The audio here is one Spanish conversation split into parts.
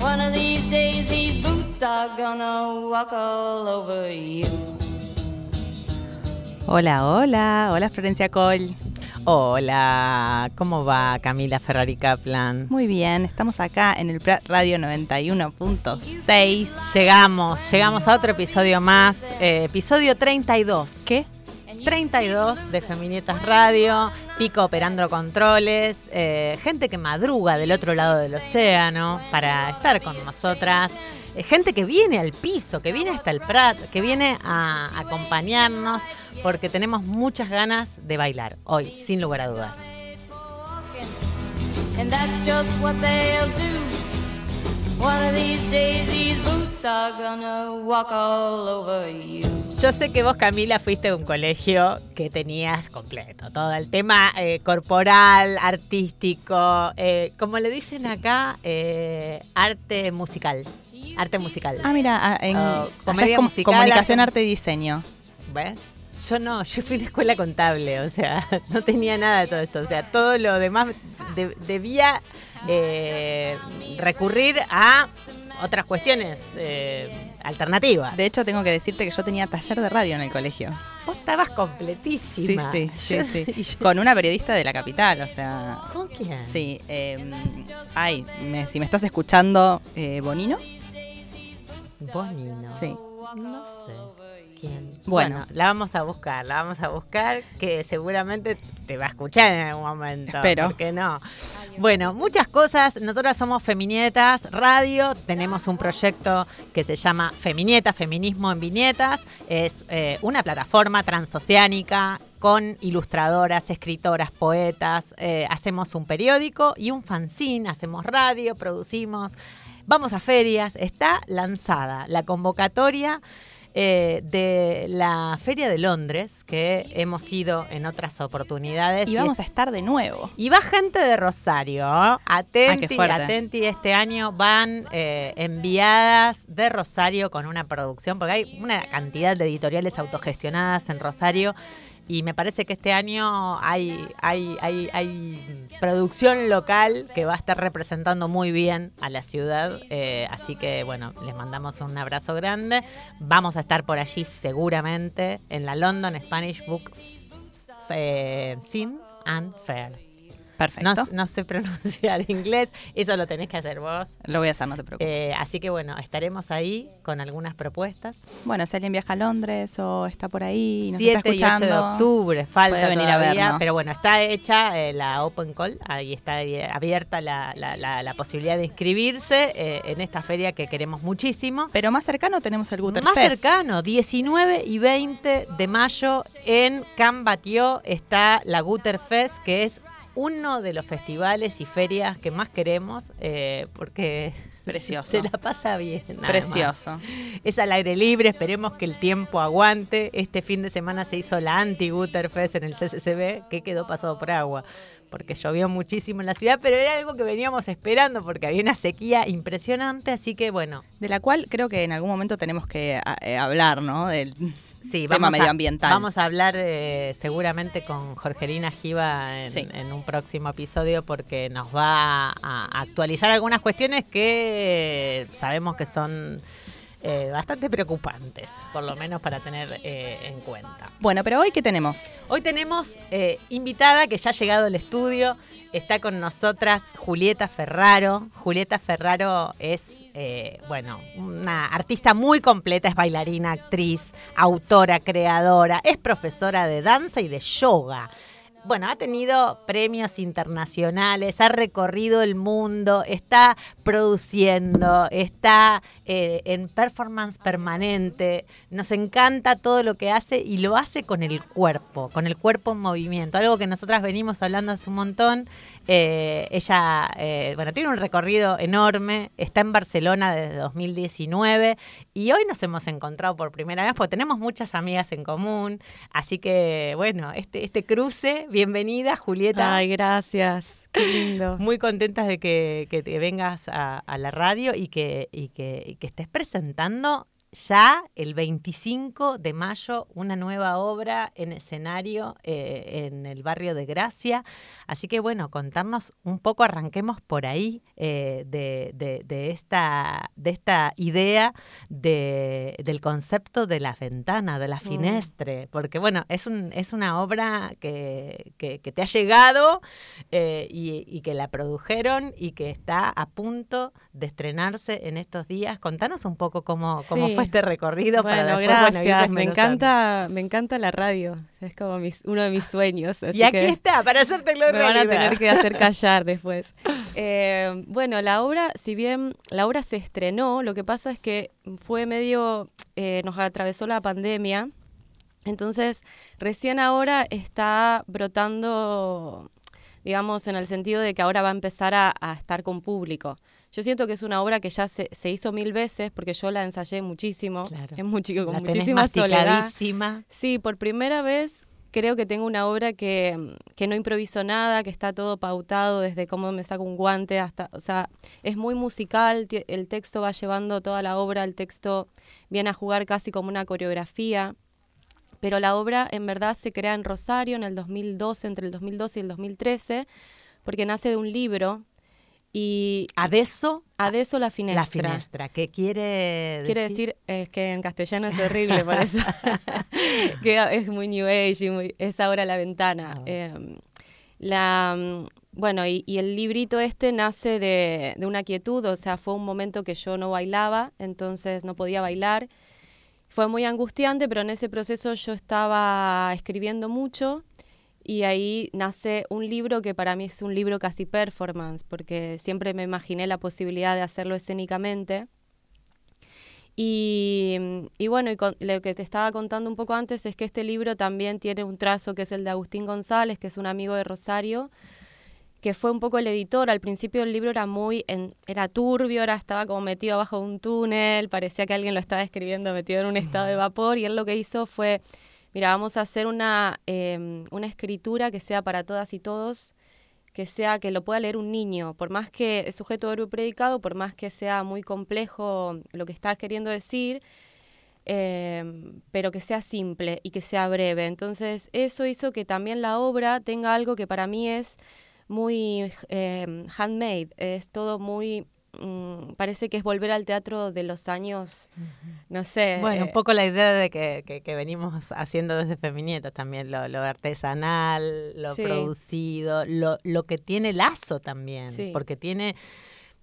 One of these days, these boots are gonna walk all over you. Hola, hola, hola Florencia Cole. Hola, ¿cómo va Camila Ferrari Kaplan? Muy bien, estamos acá en el Radio 91.6. Llegamos, llegamos a otro episodio más, eh, episodio 32. ¿Qué? 32 de Feminietas Radio, Pico operando controles, eh, gente que madruga del otro lado del océano para estar con nosotras, eh, gente que viene al piso, que viene hasta el Prat, que viene a acompañarnos porque tenemos muchas ganas de bailar hoy, sin lugar a dudas. One of these days, these boots are gonna walk all over you. Yo sé que vos, Camila, fuiste a un colegio que tenías completo, todo el tema eh, corporal, artístico, eh, como le dicen acá, eh, arte musical. Arte musical. Ah, mira, ah, en Oh, comedia com- musical, comunicación, arte- arte y diseño. ¿Ves? Yo no, yo fui a una escuela contable, o sea, no tenía nada de todo esto. O sea, todo lo demás de- debía eh, recurrir a otras cuestiones eh, alternativas. De hecho, tengo que decirte que yo tenía taller de radio en el colegio. Vos estabas completísima. sí, sí, sí. yo- Con una periodista de la capital, o sea. ¿Con quién? Sí. eh, ay, me- si me estás escuchando, eh, Bonino. Bonino. Sí. No sé. ¿Quién? Bueno. la vamos a buscar, la vamos a buscar, que seguramente te va a escuchar en algún momento. Espero. ¿Por qué no? Bueno, muchas cosas. Nosotras somos Feminietas Radio. Tenemos un proyecto que se llama Feminietas, Feminismo en Viñetas. Es eh, una plataforma transoceánica con ilustradoras, escritoras, poetas. Eh, hacemos un periódico y un fanzine. Hacemos radio, producimos. Vamos a ferias. Está lanzada la convocatoria eh, de la Feria de Londres, que hemos ido en otras oportunidades. Y vamos es- a estar de nuevo. y va gente de Rosario. Atenti, Ah, atenti, este año van eh, enviadas de Rosario con una producción, porque hay una cantidad de editoriales autogestionadas en Rosario. Y me parece que este año hay, hay, hay, hay producción local que va a estar representando muy bien a la ciudad. eh, así que, bueno, les mandamos un abrazo grande. Vamos a estar por allí seguramente en la London Spanish Book eh, Sin and Fair. Perfecto. no sé pronunciar inglés, eso lo tenés que hacer vos. Lo voy a hacer, no te preocupes. Eh, así que bueno, estaremos ahí con algunas propuestas. bueno, si alguien viaja a Londres o está por ahí nos 7 está y 8 escuchando. de octubre, falta puede venir a vernos. pero bueno, está hecha eh, la Open Call, ahí está abierta la, la- la- la posibilidad de inscribirse eh, en esta feria que queremos muchísimo. Pero más cercano tenemos el Guter Más Fest. cercano, 19 y 20 de mayo en Cambatio está la Guter Fest, que es uno de los festivales y ferias que más queremos, eh, porque Precioso. se la pasa bien. Precioso. Es al aire libre, esperemos que el tiempo aguante. Este fin de semana se hizo la anti-Guter Fest en el CCCB, que quedó pasado por agua, porque llovió muchísimo en la ciudad, pero era algo que veníamos esperando porque había una sequía impresionante, así que bueno, De la cual creo que en algún momento tenemos que a- eh, hablar, ¿no? Del Sí, tema vamos a- medioambiental. vamos a hablar eh, seguramente con Jorgelina Giva en, Sí. en un próximo episodio porque nos va a, a actualizar algunas cuestiones que sabemos que son eh, bastante preocupantes, por lo menos para tener eh, en cuenta. Bueno, pero hoy qué tenemos? Hoy tenemos eh, invitada que ya ha llegado al estudio, está con nosotras Julieta Ferraro. Julieta Ferraro es, bueno, una artista muy completa, es bailarina, actriz, autora, creadora, es profesora de danza y de yoga. Bueno, ha tenido premios internacionales, ha recorrido el mundo, está produciendo, está eh, en performance permanente. Nos encanta todo lo que hace y lo hace con el cuerpo, con el cuerpo en movimiento. Algo que nosotras venimos hablando hace un montón. Eh, ella, eh, bueno, tiene un recorrido enorme, está en Barcelona desde 2019 y hoy nos hemos encontrado por primera vez porque tenemos muchas amigas en común. Así que, bueno, este, este cruce, bienvenida Julieta. Ay, gracias. Qué lindo. Muy contentas de que, que te vengas a, a la radio y que, y que, y que estés presentando ya el 25 de mayo una nueva obra en escenario eh, en el barrio de Gracia. Así que bueno, contarnos un poco, arranquemos por ahí eh, de, de- de esta, de esta idea de- del concepto de la ventana, de la finestre, porque bueno, es, un, es una obra que, que- que te ha llegado eh, y, y que la produjeron y que está a punto de estrenarse en estos días. Contanos un poco cómo, cómo Sí. fue este recorrido. para Bueno, después, bueno, ir gracias. me desmenuzando. encanta, me encanta la radio. Es como mis- uno de mis sueños. Así Y aquí que está, para hacerte me van a tener que hacer callar después. Eh, bueno, la obra, si bien la obra se estrenó, lo que pasa es que fue medio, eh, nos atravesó la pandemia. Entonces, recién ahora está brotando, digamos, en el sentido de que ahora va a empezar a, a estar con público. Yo siento que es una obra que ya se, se hizo mil veces porque yo la ensayé muchísimo, Claro. es muy chico, con La muchísima soledad. Sí, por primera vez creo que tengo una obra que, que no improviso nada, que está todo pautado desde cómo me saco un guante hasta, o sea, es muy musical, el texto va llevando toda la obra, el texto viene a jugar casi como una coreografía, pero la obra en verdad se crea en Rosario en el 2012, entre el 2012 y el 2013, porque nace de un libro y Adeso, Adeso la finestra. la finestra. ¿Qué quiere Quiere decir eh, que en castellano es horrible, por eso. que es muy New Age y muy- es ahora la ventana. Ah. Eh, la, mm, bueno, y, y el librito este nace de, de una quietud, o sea, fue un momento que yo no bailaba, entonces no podía bailar. Fue muy angustiante, pero en ese proceso yo estaba escribiendo mucho y ahí nace un libro que para mí es un libro casi performance, porque siempre me imaginé la posibilidad de hacerlo escénicamente. Y, y bueno, y con- lo que te estaba contando un poco antes es que este libro también tiene un trazo que es el de Agustín González, que es un amigo de Rosario, que fue un poco el editor. Al principio el libro era muy, en- era turbio, era, estaba como metido abajo de un túnel, parecía que alguien lo estaba escribiendo metido en un estado de vapor, y él lo que hizo fue, mira, vamos a hacer una, em, una escritura que sea para todas y todos, que sea que lo pueda leer un niño, por más que es sujeto verbo predicado, por más que sea muy complejo lo que está queriendo decir, eh, pero que sea simple y que sea breve. Entonces, eso hizo que también la obra tenga algo que para mí es muy eh, handmade, es todo muy... mm, parece que es volver al teatro de los años, no sé. Bueno, un eh, poco la idea de que, que- que venimos haciendo desde Feminietas también, lo, lo artesanal, lo Sí. producido, lo, lo que tiene lazo también, Sí. porque tiene...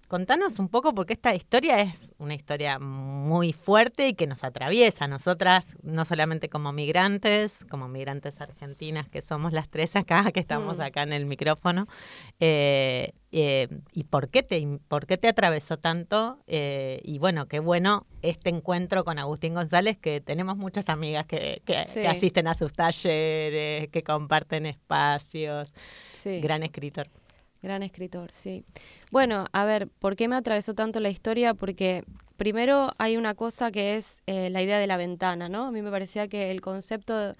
Contanos un poco, porque esta historia es una historia muy fuerte y que nos atraviesa a nosotras, no solamente como migrantes, como migrantes argentinas que somos las tres acá, que estamos Mm. acá en el micrófono, eh, eh, y por qué te, por qué te atravesó tanto. eh, y bueno, qué bueno este encuentro con Agustín González, que tenemos muchas amigas que, que- Sí. que asisten a sus talleres, que comparten espacios. sí. Gran escritor. Gran escritor, sí. Bueno, a ver, ¿por qué me atravesó tanto la historia? Porque primero hay una cosa que es eh, la idea de la ventana, ¿no? A mí me parecía que el concepto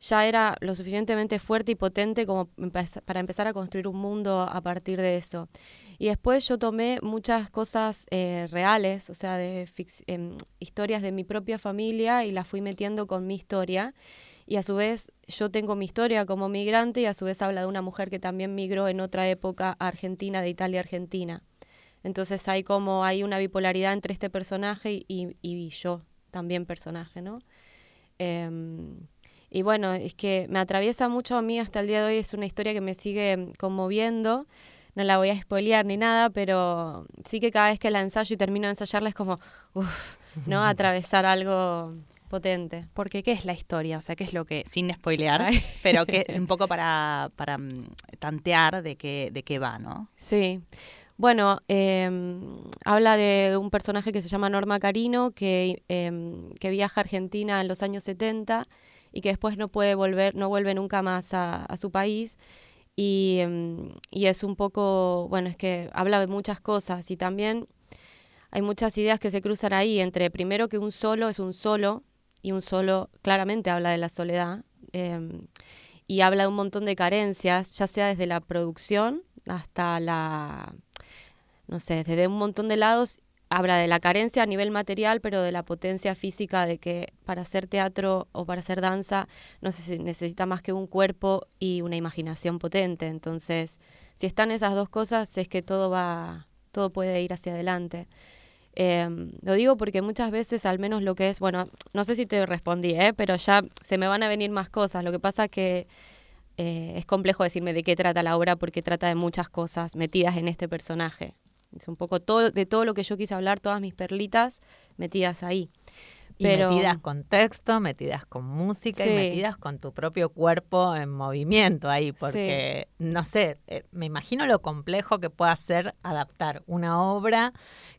ya era lo suficientemente fuerte y potente como para empezar a construir un mundo a partir de eso. Y después yo tomé muchas cosas eh, reales, o sea, de em, historias de mi propia familia y las fui metiendo con mi historia. Y a su vez yo tengo mi historia como migrante y a su vez habla de una mujer que también migró en otra época a Argentina, de Italia a Argentina. Entonces hay como hay una bipolaridad entre este personaje y, y yo también personaje, ¿no? Em, y bueno, es que me atraviesa mucho a mí hasta el día de hoy, es una historia que me sigue conmoviendo. No la voy a spoilear ni nada, pero sí que cada vez que la ensayo y termino de ensayarla es como, uff, ¿no? Atravesar algo potente. Porque qué es la historia, o sea, qué es lo que, sin spoilear, pero que un poco para, para mm, tantear de qué, de qué va, ¿no? Sí. Bueno, em, habla de un personaje que se llama Norma Carino, que, em, que viaja a Argentina en los años 70 y que después no puede volver, no vuelve nunca más a, su país. Y, em, y, es un poco, bueno, es que habla de muchas cosas y también hay muchas ideas que se cruzan ahí entre primero que un solo es un solo y un solo claramente habla de la soledad y habla de un montón de carencias, ya sea desde la producción hasta la no sé, desde un montón de lados habla de la carencia a nivel material, pero de la potencia física de que para hacer teatro o para hacer danza no se necesita más que un cuerpo y una imaginación potente. Entonces, si están esas dos cosas, es que todo va, todo puede ir hacia adelante. Em, lo digo porque muchas veces, al menos lo que es, bueno, no sé si te respondí, ¿eh? pero ya se me van a venir más cosas. Lo que pasa que eh, es complejo decirme de qué trata la obra porque trata de muchas cosas metidas en este personaje. Es un poco todo, de todo lo que yo quise hablar, todas mis perlitas metidas ahí. Pero, metidas con texto, metidas con música y metidas con tu propio cuerpo en movimiento ahí, porque no sé, eh, me imagino lo complejo que puede ser adaptar una obra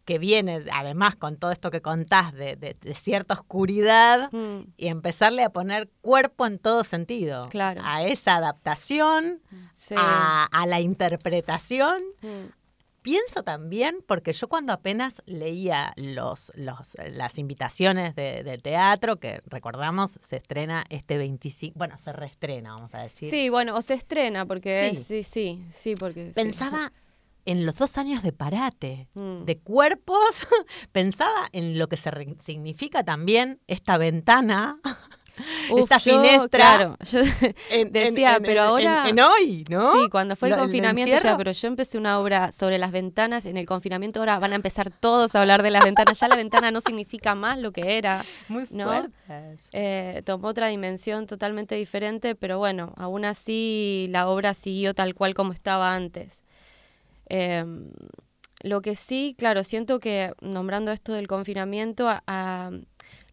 que viene además con todo esto que contás de, cierta oscuridad mm. y empezarle a poner cuerpo en todo sentido. Claro. A esa adaptación, a, la interpretación, mm pienso también, porque yo cuando apenas leía los, los, las invitaciones de, teatro, que recordamos se estrena este 25, bueno, se reestrena, vamos a decir. Sí, bueno, o se estrena, porque sí, sí, sí, porque... Pensaba... En los dos años de parate, mm. de cuerpos, pensaba en lo que se significa también esta ventana esta finestra. Claro, yo decía, pero ahora. En, hoy, ¿no? Sí, cuando fue el confinamiento ya, pero yo empecé una obra sobre las ventanas. En el confinamiento ahora van a empezar todos a hablar de las ventanas. Ya la ventana no significa más lo que era. Muy fuerte. Eh, tomó otra dimensión totalmente diferente, pero bueno, aún así la obra siguió tal cual como estaba antes. Em, lo que sí, claro, siento que nombrando esto del confinamiento, a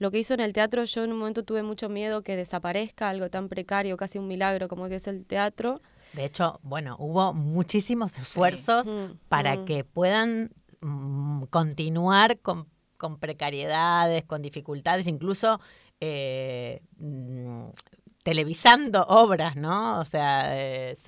lo que hizo en el teatro, yo en un momento tuve mucho miedo que desaparezca algo tan precario, casi un milagro como que es el teatro. De hecho, bueno, hubo muchísimos esfuerzos mm, para mm. que puedan mm, continuar con, precariedades, con dificultades, incluso eh, televisando obras, ¿no? O sea, eh,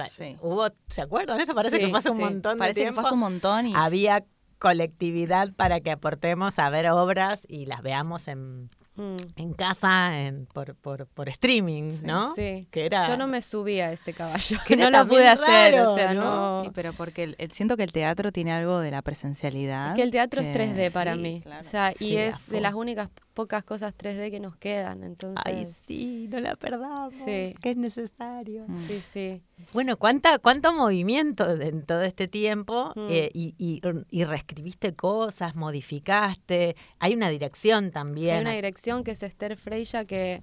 hubo, ¿se acuerdan? Eso parece que hace un montón de tiempo. que hace un montón. Y... Había colectividad para que aportemos a ver obras y las veamos en, Mm. en casa en, por, por, por streaming, ¿no? Sí. Que era, Yo no me subí a ese caballo, que no lo pude hacer, o sea, no. pero porque siento que el teatro tiene algo de la presencialidad. Es que el teatro es 3D para mí, o sea, y es de las únicas pocas cosas 3D que nos quedan, entonces. Ay, sí, no la perdamos, que es necesario. Mm. Sí, sí. Bueno, ¿cuánta, cuánto movimiento en todo este tiempo mm. eh, y, y, y, reescribiste cosas, modificaste, hay una dirección también. Hay una dirección que es Esther Freya, que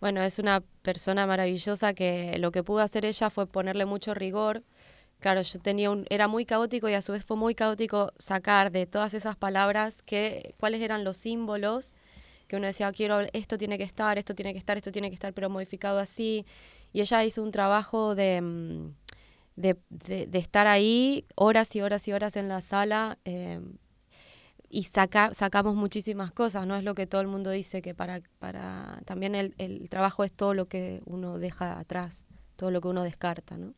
bueno, es una persona maravillosa que lo que pudo hacer ella fue ponerle mucho rigor. Claro, yo tenía un, era muy caótico y a su vez fue muy caótico sacar de todas esas palabras que, cuáles eran los símbolos que uno decía, quiero, esto tiene que estar, esto tiene que estar, esto tiene que estar, pero modificado así. Y ella hizo un trabajo de, mm, de, de, estar ahí horas y horas y horas en la sala eh, y saca, sacamos muchísimas cosas, no es lo que todo el mundo dice, que para, para también el, el trabajo es todo lo que uno deja atrás, todo lo que uno descarta, ¿no?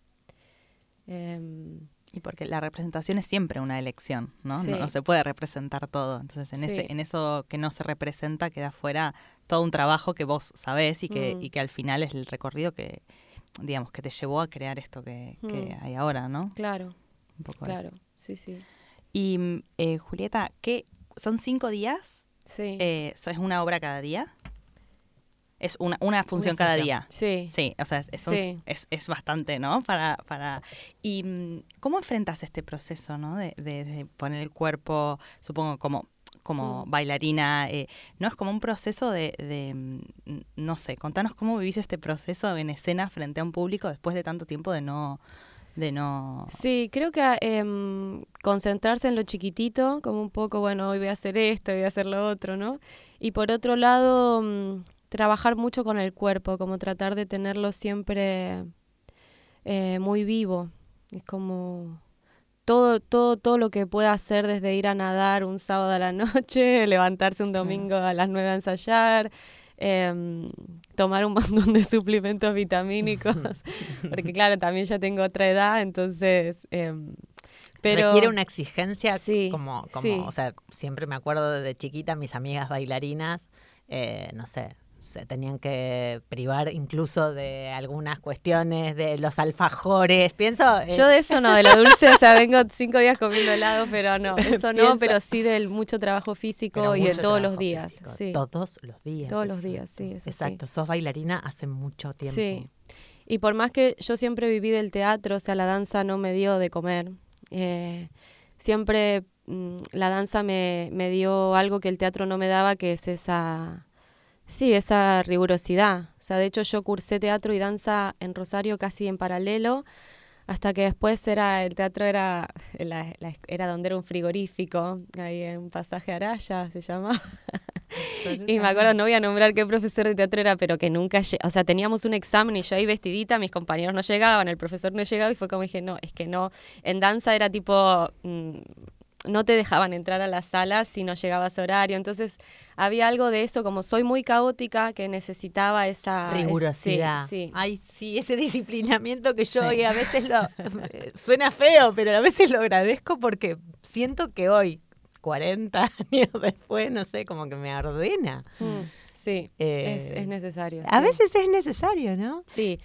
Em, y porque la representación es siempre una elección, ¿no? No, se puede representar todo. Entonces, en, ese, en eso que no se representa queda fuera todo un trabajo que vos sabés y que, mm. y que al final es el recorrido que, digamos, que te llevó a crear esto que, mm. hay ahora, ¿no? Claro. claro, sí, sí. Y eh, Julieta, ¿qué, ¿son cinco días? Sí. Eh, ¿Es una obra cada día? Es una, una función cada día. Sí. Sí, o sea, es, es, bastante, ¿no? Para, para... ¿Y mm, cómo enfrentas este proceso, ¿no? De, de, poner el cuerpo, supongo, como como mm. bailarina, eh, ¿no? Es como un proceso de, de, mm, no sé, contanos cómo vivís este proceso en escena frente a un público después de tanto tiempo de no, de no... Sí, creo que em, concentrarse en lo chiquitito, como un poco, bueno, hoy voy a hacer esto, voy a hacer lo otro, ¿no? Y por otro lado, mm, trabajar mucho con el cuerpo, como tratar de tenerlo siempre eh, muy vivo. Es como todo, todo, todo lo que pueda hacer desde ir a nadar un sábado a la noche, levantarse un domingo a las nueve a ensayar, Em, tomar un montón de suplementos vitamínicos, porque claro, también ya tengo otra edad, entonces... Em, pero requiere una exigencia sí, como, como o sea, siempre me acuerdo de chiquita mis amigas bailarinas, eh, no sé, se tenían que privar incluso de algunas cuestiones de los alfajores. Pienso. Eh, Yo de eso no, de lo dulce, o sea, vengo cinco días comiendo helado, pero no, eso no, pero sí del mucho trabajo físico y de todos los días. Todos los días. Todos los días, sí. Exacto, sos bailarina hace mucho tiempo. Sí. Y por más que yo siempre viví del teatro, o sea, la danza no me dio de comer. Eh, siempre mm, la danza me, me dio algo que el teatro no me daba, que es esa Sí, esa rigurosidad. O sea, de hecho yo cursé teatro y danza en Rosario casi en paralelo, hasta que después era el teatro era era donde era un frigorífico, ahí en pasaje Araya se llama. y me acuerdo, no voy a nombrar qué profesor de teatro era, pero que nunca, o sea, teníamos un examen y yo ahí vestidita, mis compañeros no llegaban, el profesor no llegaba y fue como dije, no, es que no, en danza era tipo... Mm, no te dejaban entrar a la sala si no llegabas a horario. Entonces había algo de eso, como soy muy caótica, que necesitaba esa rigurosidad. sí, Ay, sí, ese disciplinamiento que yo hoy a veces lo suena feo, pero a veces lo agradezco porque siento que hoy, 40 años después, no sé, como que me ordena. Mm, sí, es, eh, necesario. A veces es necesario, ¿no? Sí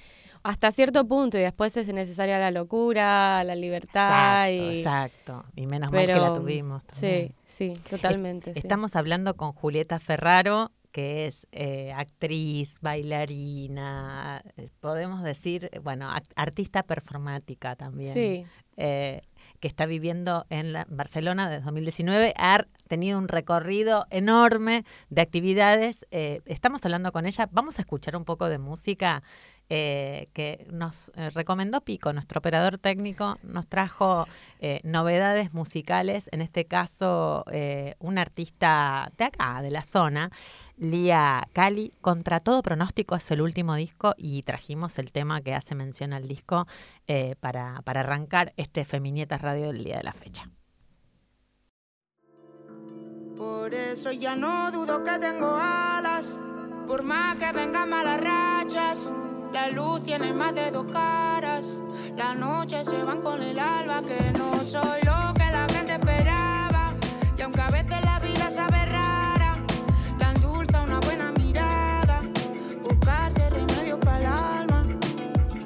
hasta cierto punto y después es necesaria la locura, la libertad. Exacto, y... exacto. Y menos mal que la tuvimos. Sí, sí, totalmente. Estamos hablando con Julieta Ferraro, que es eh, actriz, bailarina, eh, podemos decir, bueno, artista performática también. Sí. Eh, que está viviendo en Barcelona desde 2019, ha tenido un recorrido enorme de actividades. estamos hablando con ella, vamos a escuchar un poco de música eh, que nos eh, recomendó Pico, nuestro operador técnico, nos trajo eh, novedades musicales, en este caso un artista de acá, de la zona, Lía Cali, Contra todo pronóstico es el último disco y trajimos el tema que hace mención al disco para, para arrancar este Feminietas Radio del día de la fecha. Por eso ya no dudo que tengo alas, por más que vengan malas rachas. La luz tiene más de dos caras. Las noches se van con el alba, que no soy lo que la gente esperaba. Y aunque a veces la vida sabe rara, la endulza una buena mirada. Buscarse remedio para el alma.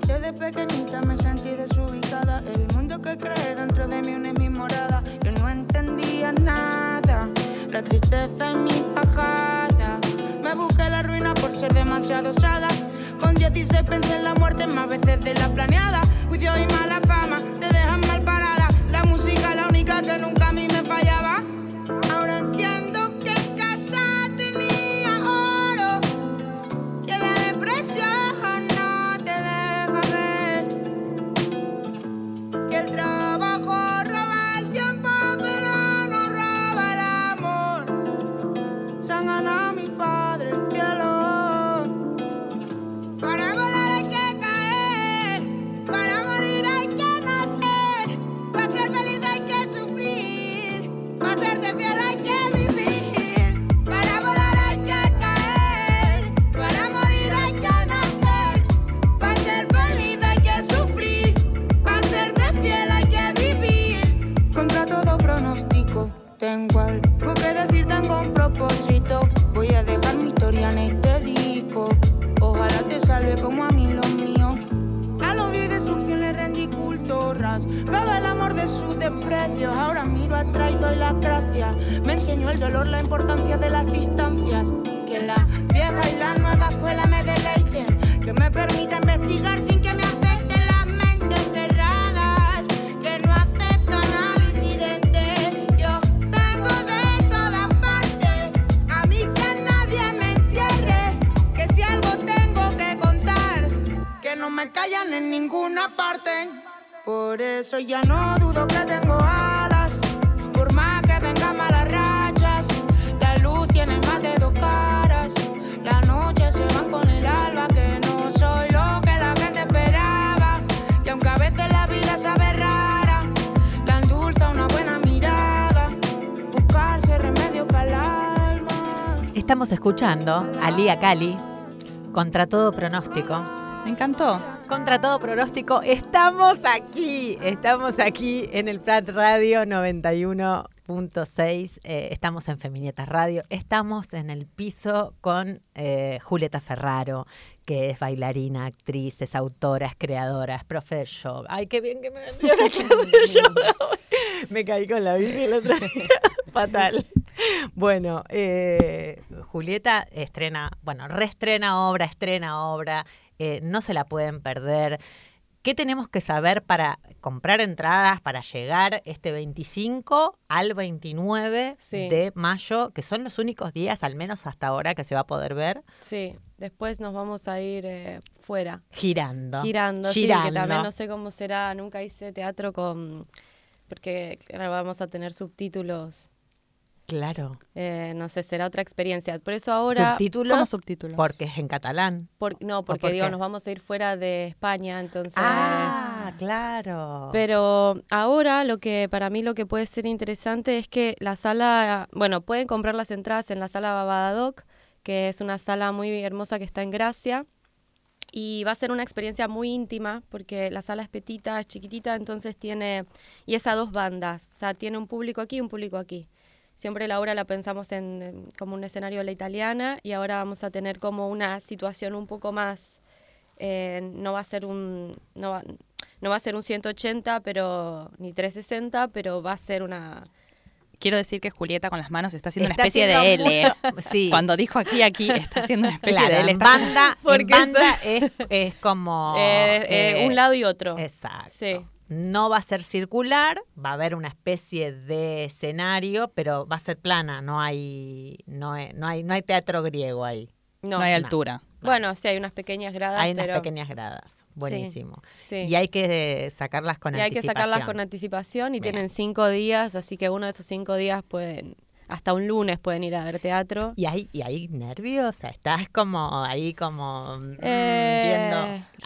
Desde pequeñita me sentí desubicada. El mundo que cree dentro de mí una es mi morada. Yo no entendía nada. La tristeza en mi bajada. Me busqué la ruina por ser demasiado osada. Con 16 pensé en la muerte más veces de la planeada. Juicio y mala fama te dejan escuchando a Lía Cali contra todo pronóstico. Me encantó. Contra todo pronóstico, estamos aquí, estamos aquí en el Prat Radio 91.6, eh, estamos en Feminietas Radio, estamos en el piso con eh, Julieta Ferraro, que es bailarina, actriz, es autora, es creadora, es profe de yoga. Ay, qué bien que me vendió la clase de yoga. Me caí con la bici el otro día, fatal. Bueno, eh, Julieta estrena, bueno, reestrena obra, estrena obra, eh, no se la pueden perder. ¿Qué tenemos que saber para comprar entradas, para llegar este 25 al 29 Sí. de mayo, que son los únicos días, al menos hasta ahora, que se va a poder ver Sí, después nos vamos a ir eh, fuera, girando? girando, sí, girando. que también no sé cómo será, nunca hice teatro con, porque claro, vamos a tener subtítulos, Claro. eh, no sé, será otra experiencia. Por eso ahora, Subtítulos, ¿Cómo subtítulo? porque es en catalán. por- no, porque por digo, qué? nos vamos a ir fuera de España, entonces... Ah, claro. Pero ahora lo que para mí lo que puede ser interesante es que la sala, bueno, pueden comprar las entradas en la sala Babadadoc, que es una sala muy hermosa que está en Gracia. Y va a ser una experiencia muy íntima porque la sala es petita, es chiquitita, entonces tiene, y es a dos bandas, o sea, tiene un público aquí y un público aquí. Siempre la obra la pensamos en, en como un escenario a la italiana y ahora vamos a tener como una situación un poco más, eh, no va a ser un, no va, no va a ser un 180, pero ni 360, pero va a ser una... Quiero decir que Julieta con las manos está haciendo Está una especie de L. mucho- sí. Cuando dijo aquí, aquí, está haciendo una especie Claro, de L. Está- banda, en Porque banda es, es como... eh, eh, eh, un lado y otro. Exacto. Sí. No va a ser circular, va a haber una especie de escenario, pero va a ser plana, no hay, no hay, no hay, no hay teatro griego ahí. No, No hay no. altura. Bueno, sí, hay unas pequeñas gradas, Hay unas pero... pequeñas gradas. Buenísimo. Sí. Y hay que sacarlas con Y hay que sacarlas anticipación. con anticipación y Bien. tienen cinco días, así que uno de esos cinco días pueden, hasta un lunes pueden ir a ver teatro. ¿Y hay, y hay nervios? Estás como ahí como mm, Eh, viendo...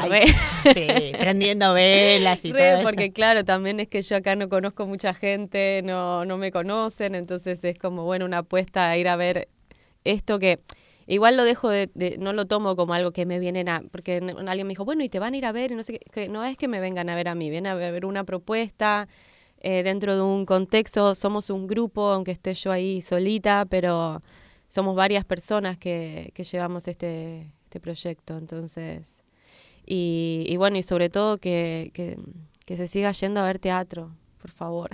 re. sí, prendiendo velas y Re, todo eso. porque claro, también es que yo acá no conozco mucha gente, no, no me conocen, entonces es como, bueno, una apuesta a ir a ver esto que igual lo dejo de, de- no lo tomo como algo que me vienen a, porque alguien me dijo, bueno, y te van a ir a ver, y no sé qué, que no es que me vengan a ver a mí, vienen a ver una propuesta eh, dentro de un contexto, somos un grupo, aunque esté yo ahí solita, pero somos varias personas que, que llevamos este, este proyecto, entonces... Y, y bueno, y sobre todo que, que, que se siga yendo a ver teatro, por favor.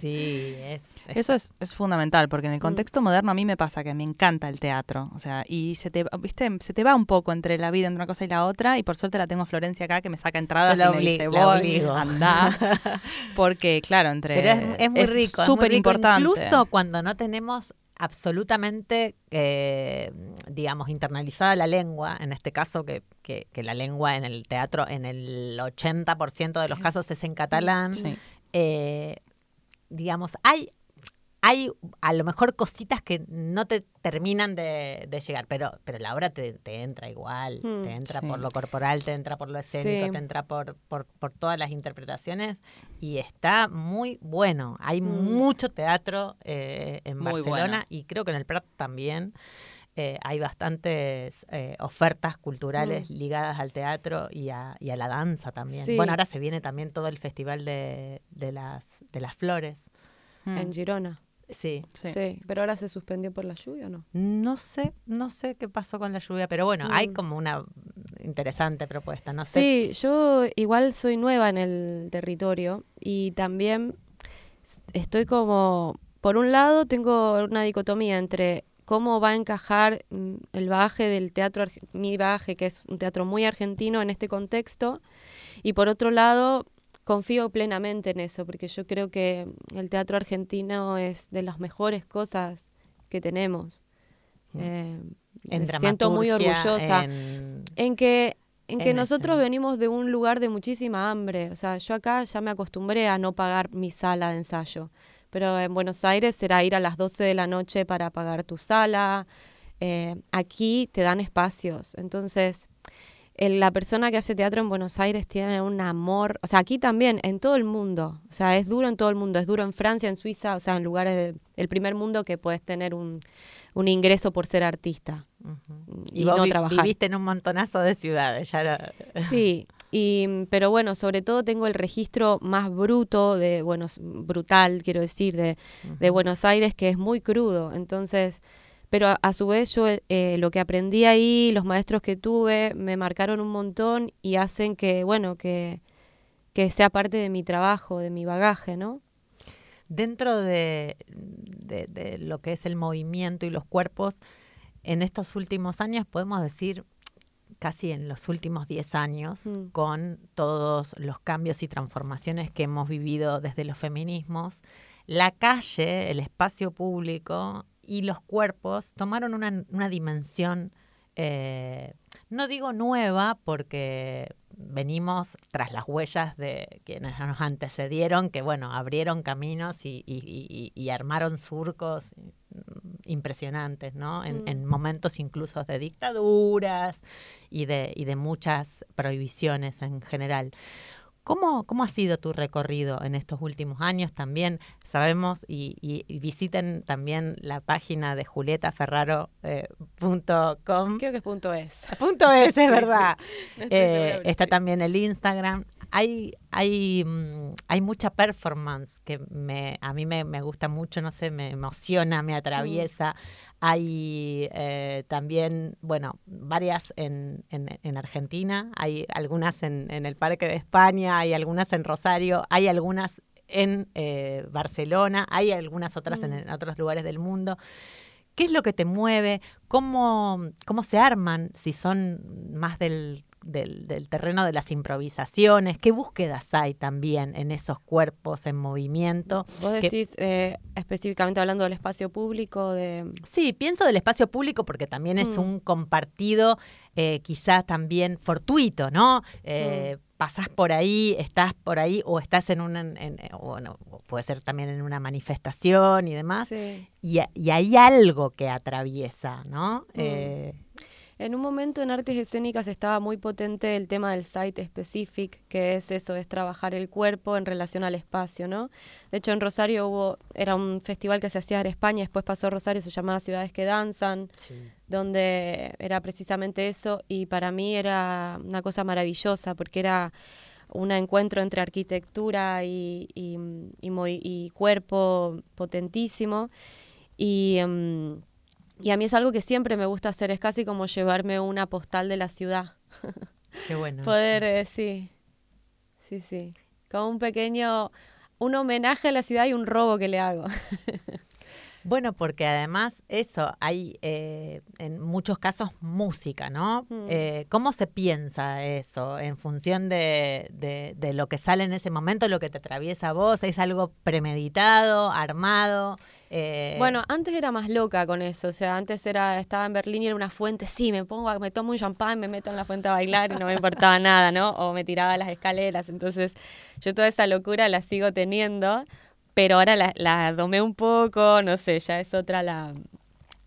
Sí, es... es- Eso es, es fundamental, porque en el contexto moderno a mí me pasa que me encanta el teatro. O sea, y se te, ¿viste? se te va un poco entre la vida, entre una cosa y la otra, y por suerte la tengo a Florencia acá que me saca entradas Yo la y me dice, voy, obligo". anda. Porque, claro, entre... Pero es, es muy rico. Súper importante. Incluso cuando no tenemos absolutamente, eh, digamos, internalizada la lengua, en este caso que, que- que la lengua en el teatro en el 80% de los casos es en catalán, Sí. Eh, digamos, hay, hay a lo mejor cositas que no te terminan de, de llegar, pero, pero la obra te, te entra igual, Mm, te entra sí. por lo corporal, te entra por lo escénico, Sí. te entra por, por, por todas las interpretaciones y está muy bueno. Hay Mm. mucho teatro eh, en Muy Barcelona bueno. y creo que en el Prat también. Eh, hay bastantes eh, ofertas culturales Mm. ligadas al teatro y a, y a la danza también. Sí. Bueno, ahora se viene también todo el festival de, de las, de las flores. Mm. En Girona. Sí. Sí. Sí. pero ahora se suspendió por la lluvia o no. No sé, no sé qué pasó con la lluvia, pero bueno, hay Mm. como una interesante propuesta, no sé. Sí, yo igual soy nueva en el territorio y también estoy como, por un lado tengo una dicotomía entre cómo va a encajar mm, el bagaje del teatro, mi bagaje, que es un teatro muy argentino en este contexto. Y por otro lado, confío plenamente en eso, porque yo creo que el teatro argentino es de las mejores cosas que tenemos. Mm. Eh, me siento muy orgullosa en, que en que nosotros venimos de un lugar de muchísima hambre. O sea, yo acá ya me acostumbré a no pagar mi sala de ensayo. Pero en Buenos Aires será ir a las 12 de la noche para pagar tu sala. Eh, aquí te dan espacios. Entonces, la persona que hace teatro en Buenos Aires tiene un amor, o sea, aquí también, en todo el mundo, o sea, es duro en todo el mundo, es duro en Francia, en Suiza, o sea, en lugares del primer mundo que puedes tener un, ingreso por ser artista y, no trabajar. Viviste en un montonazo de ciudades, ya Sí, y, pero bueno, sobre todo tengo el registro más bruto de, bueno, brutal, quiero decir, de, de Buenos Aires, que es muy crudo, entonces pero a, su vez yo eh, lo que aprendí ahí, los maestros que tuve, me marcaron un montón y hacen que, bueno, que, que sea parte de mi trabajo, de mi bagaje, ¿no? Dentro de, de, lo que es el movimiento y los cuerpos, en estos últimos años podemos decir casi en los últimos 10 años, mm. con todos los cambios y transformaciones que hemos vivido desde los feminismos, la calle, el espacio público, y los cuerpos tomaron una, una dimensión, eh, no digo nueva, porque venimos tras las huellas de quienes nos antecedieron, que bueno, abrieron caminos y, y, armaron surcos impresionantes, ¿no? En, mm. en, momentos incluso de dictaduras y de, y de muchas prohibiciones en general. ¿Cómo, ¿Cómo ha sido tu recorrido en estos últimos años también? Sabemos y, visiten también la página de julietaferraro.com. Eh, Creo que es punto es. Punto es, es verdad. Eh, está también el Instagram. Hay, hay, mm, hay mucha performance que me, a mí me, gusta mucho, no sé, me emociona, me atraviesa. Hay eh, también, bueno, varias en, en, Argentina, hay algunas en, en, el Parque de España, hay algunas en Rosario, hay algunas en eh, Barcelona, hay algunas otras en, mm. otros lugares del mundo. ¿Qué es lo que te mueve? ¿Cómo, cómo se arman? Si son más del del, terreno de las improvisaciones? ¿Qué búsquedas hay también en esos cuerpos en movimiento? Vos decís eh, específicamente hablando del espacio público. de Sí, pienso del espacio público porque también es mm. un compartido eh, quizás también fortuito, ¿no? Eh, mm. Pasás por ahí, estás por ahí o estás en una, bueno, puede ser también en una manifestación y demás, y, hay algo que atraviesa, ¿no? Mm. En un momento en artes escénicas estaba muy potente el tema del site specific, que es eso, es trabajar el cuerpo en relación al espacio, ¿no? De hecho, en Rosario hubo, era un festival que se hacía en España, después pasó a Rosario, se llamaba Ciudades que Danzan, donde era precisamente eso, y para mí era una cosa maravillosa, porque era un encuentro entre arquitectura y, y, cuerpo potentísimo. Y. Em, y a mí es algo que siempre me gusta hacer, es casi como llevarme una postal de la ciudad. Qué bueno. Poder, eh, sí, sí, sí. Como un pequeño, un homenaje a la ciudad y un robo que le hago. Bueno, porque además eso, hay eh, en muchos casos música, ¿no? Mm. Eh, ¿Cómo se piensa eso en función de, de, de, lo que sale en ese momento, lo que te atraviesa a vos? ¿Es algo premeditado, armado? Eh, bueno, antes era más loca con eso, o sea, antes era estaba en Berlín y era una fuente, sí, me pongo, me tomo un champán, me meto en la fuente a bailar y no me importaba nada, ¿no? O me tiraba a las escaleras, entonces yo toda esa locura la sigo teniendo, pero ahora la, domé un poco, no sé, ya es otra la,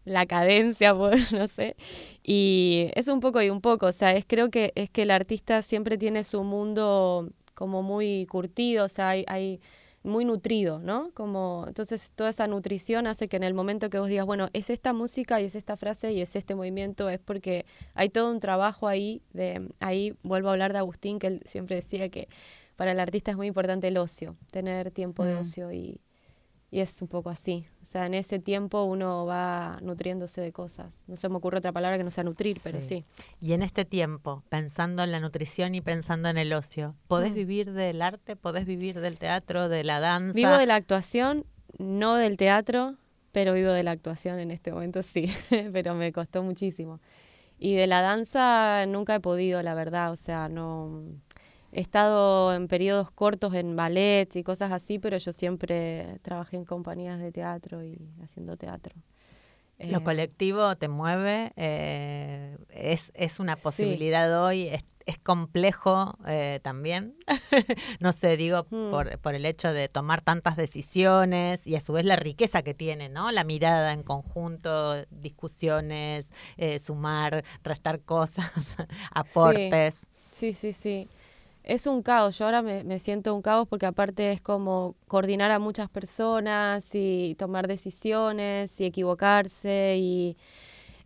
la cadencia, pues, no sé. Y es un poco y un poco, o sea, es creo que es que el artista siempre tiene su mundo como muy curtido, o sea, hay muy nutrido, ¿no? Como, entonces toda esa nutrición hace que en el momento que vos digas, bueno, es esta música y es esta frase y es este movimiento, es porque hay todo un trabajo ahí, de ahí vuelvo a hablar de Agustín, que él siempre decía que para el artista es muy importante el ocio, tener tiempo de mm. ocio y, y es un poco así. O sea, en ese tiempo uno va nutriéndose de cosas. No se me ocurre otra palabra que no sea nutrir, pero sí. Y en este tiempo, pensando en la nutrición y pensando en el ocio, ¿podés mm. vivir del arte? ¿Podés vivir del teatro, de la danza? Vivo de la actuación, no del teatro, pero vivo de la actuación en este momento, sí, pero me costó muchísimo. Y de la danza nunca he podido, la verdad, o sea, no... He estado en periodos cortos en ballet y cosas así, pero yo siempre trabajé en compañías de teatro y haciendo teatro. Lo Eh, colectivo te mueve, eh, es, es una posibilidad hoy, es, es complejo eh, también. no sé, digo, Hmm. por, por el hecho de tomar tantas decisiones y a su vez la riqueza que tiene, ¿no? La mirada en conjunto, discusiones, eh, sumar, restar cosas, aportes. Sí, sí, sí. Es un caos. Yo ahora me, me siento un caos porque aparte es como coordinar a muchas personas y tomar decisiones y equivocarse y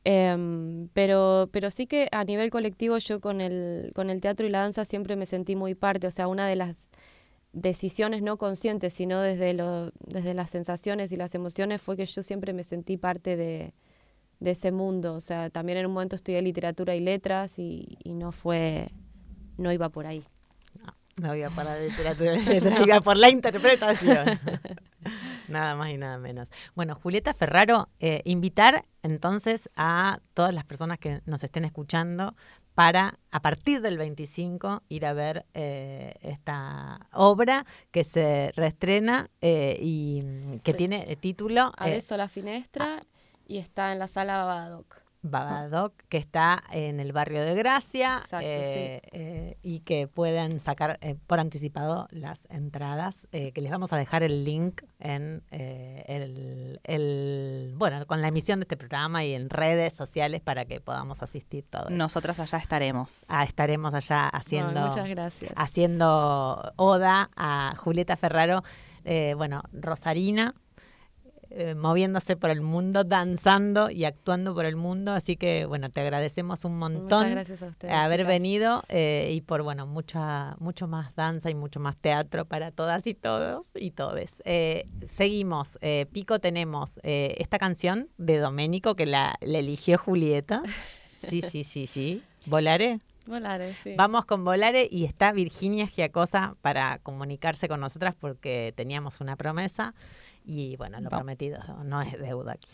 em, pero pero sí que a nivel colectivo yo con el con el teatro y la danza siempre me sentí muy parte. O sea, una de las decisiones no conscientes, sino desde lo, desde las sensaciones y las emociones fue que yo siempre me sentí parte de, de ese mundo. O sea, también en un momento estudié literatura y letras y, y no fue, no iba por ahí. No iba para la literatura, letra, iba por la interpretación. nada más y nada menos. Bueno, Julieta Ferraro, eh, invitar entonces a todas las personas que nos estén escuchando para, a partir del 25, ir a ver eh, esta obra que se reestrena eh, y mm, que Sí. tiene título Adesso la finestra y está en la sala Babadoc. Babadoc, que está en el barrio de Gracia Exacto, eh, eh, y que pueden sacar eh, por anticipado las entradas, que les vamos a dejar el link en el, el- bueno, con la emisión de este programa y en redes sociales para que podamos asistir todos. Nosotras allá estaremos. Ah, estaremos allá haciendo, muchas gracias. haciendo oda a Julieta Ferraro, bueno, Rosarina, eh, moviéndose por el mundo, danzando y actuando por el mundo. Así que, bueno, te agradecemos un montón Muchas gracias a ustedes. haber chicas. venido eh, y por, bueno, mucha, mucho más danza y mucho más teatro para todas y todos y todes. Eh, seguimos. eh, Pico tenemos eh, esta canción de Doménico que la, la eligió Julieta. Sí, sí, sí, sí. ¿Volaré? Volare, sí. Vamos con Volare y está Virginia Giacosa para comunicarse con nosotras porque teníamos una promesa y bueno, lo Va- prometido no es deuda aquí.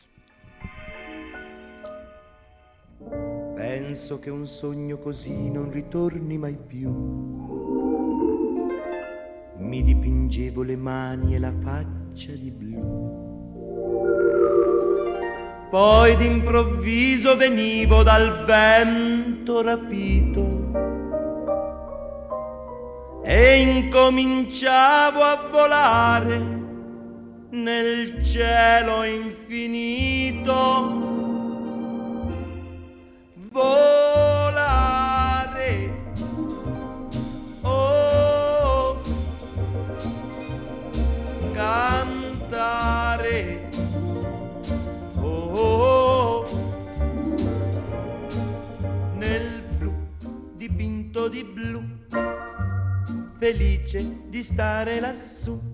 Penso che un sogno così non ritorni mai più. Mi dipingevo le mani e la faccia di blu. Poi d'improvviso venivo dal vento rapito e incominciavo a volare nel cielo infinito volare. Oh, cantare. Oh, nel blu dipinto di blu, felice di stare lassù.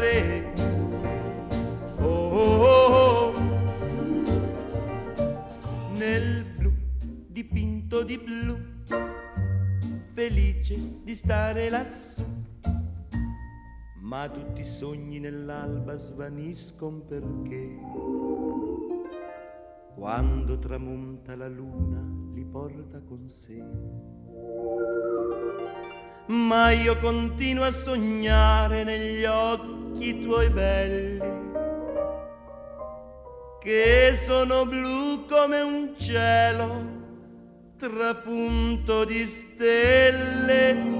cantare. Oh, oh, oh. nel blu dipinto di blu, felice di stare lassù. Ma tutti i sogni nell'alba svaniscono perché quando tramonta la luna li porta con sé ma io continuo a sognare negli occhi tuoi belli, che sono blu come un cielo trapunto di stelle.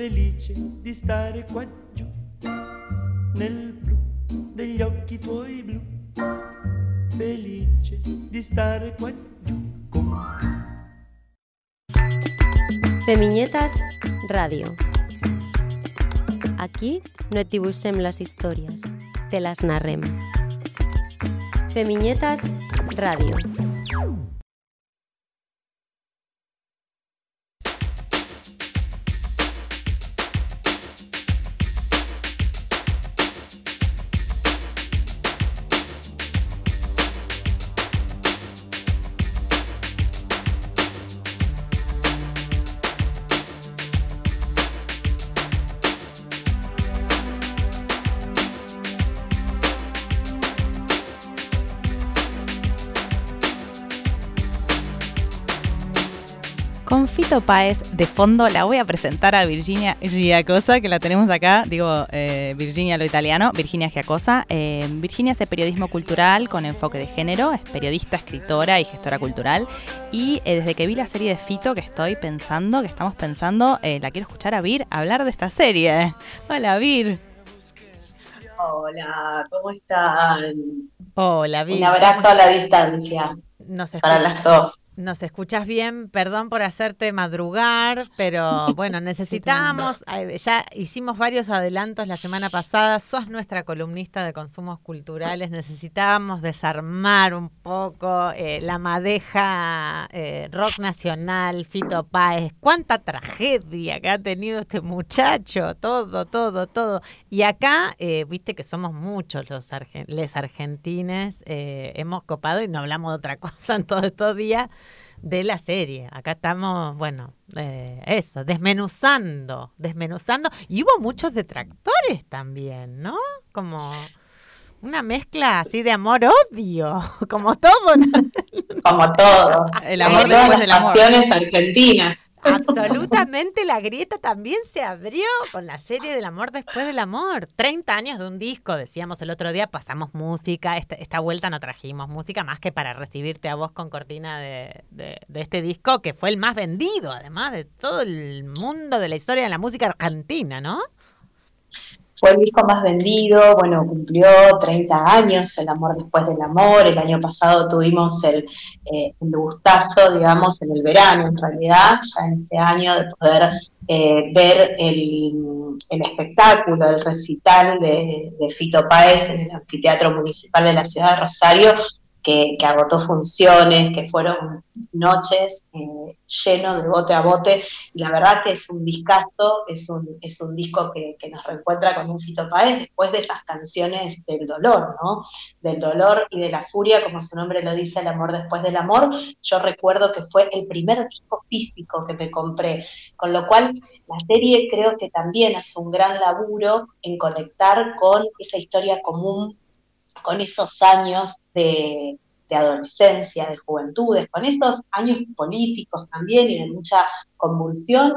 Felice di stare qua giù. Nel blu degli occhi tuoi blu, felice di stare qua giù. Femiñetas Radio. Aquí no et dibuixem les històries, te les narrem. Femiñetas Radio. Fito Páez de fondo la voy a presentar a Virginia Giacosa, que la tenemos acá, digo eh, Virginia lo italiano, Virginia Giacosa. Eh, Virginia hace periodismo cultural con enfoque de género, es periodista, escritora y gestora cultural. Y eh, desde que vi la serie de Fito, que estoy pensando, que estamos pensando, la quiero escuchar a Vir hablar de esta serie. Hola, Vir. Hola, ¿cómo están? Hola, Vir. Un abrazo a la distancia. para las dos. Nos escuchas bien, perdón por hacerte madrugar, pero bueno, necesitamos, ya hicimos varios adelantos la semana pasada, sos nuestra columnista de consumos culturales, necesitábamos desarmar un poco eh, la madeja eh, rock nacional, Fito Páez, cuánta tragedia que ha tenido este muchacho, todo, todo, todo. Y acá, eh, viste que somos muchos los les argentines, hemos copado y no hablamos de otra cosa en todos estos días de la serie. Acá estamos, bueno, eh, eso, desmenuzando, desmenuzando. Y hubo muchos detractores también, ¿no? Como una mezcla así de amor-odio, como todo. Como todo. El amor después del amor. argentinas. Absolutamente, la grieta también se abrió con la serie del amor después del amor. 30 años de un disco, decíamos el otro día, pasamos música. Esta, vuelta no trajimos música más que para recibirte a vos con cortina de, de este disco, que fue el más vendido, además de todo el mundo de la historia de la música argentina, ¿no? Fue el disco más vendido, bueno, cumplió 30 años, El amor después del amor, el año pasado tuvimos el, eh, gustazo, digamos, en el verano, en realidad, ya en este año, de poder eh, ver el, espectáculo, el recital de, Fito Páez en el Anfiteatro Municipal de la Ciudad de Rosario, que, agotó funciones, que fueron noches eh, de bote a bote. Y la verdad que es un discazo, es un, es un disco que, nos reencuentra con un Fito Páez después de esas canciones del dolor, ¿no? Del dolor y de la furia, como su nombre lo dice, el amor después del amor. Yo recuerdo que fue el primer disco físico que me compré, con lo cual la serie creo que también hace un gran laburo en conectar con esa historia común con esos años de, adolescencia, de juventudes, con estos años políticos también y de mucha convulsión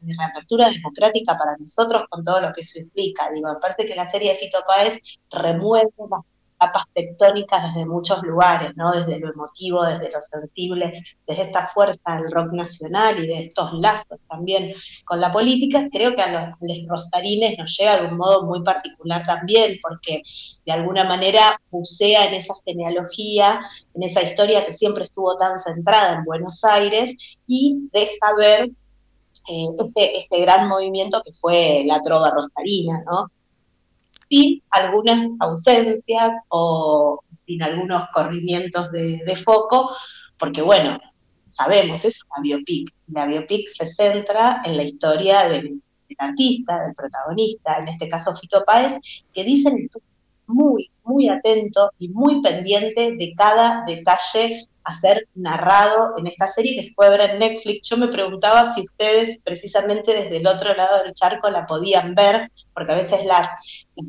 y de reapertura democrática para nosotros con todo lo que eso implica. Digo, aparte que la serie de Fito Páez remueve las capas tectónicas desde muchos lugares, ¿no? Desde lo emotivo, desde lo sensible, desde esta fuerza del rock nacional y de estos lazos también con la política, creo que a los, rosarines nos llega de un modo muy particular también, porque de alguna manera bucea en esa genealogía, en esa historia que siempre estuvo tan centrada en Buenos Aires y deja ver eh, este, este gran movimiento que fue la trova rosarina, ¿no? Sin algunas ausencias o sin algunos corrimientos de, foco, porque bueno, sabemos, es una biopic. La biopic se centra en la historia del, artista, del protagonista, en este caso Fito Páez, que dicen muy, muy atento y muy pendiente de cada detalle a ser narrado en esta serie que se puede ver en Netflix. Yo me preguntaba si ustedes precisamente desde el otro lado del charco la podían ver, porque a veces las,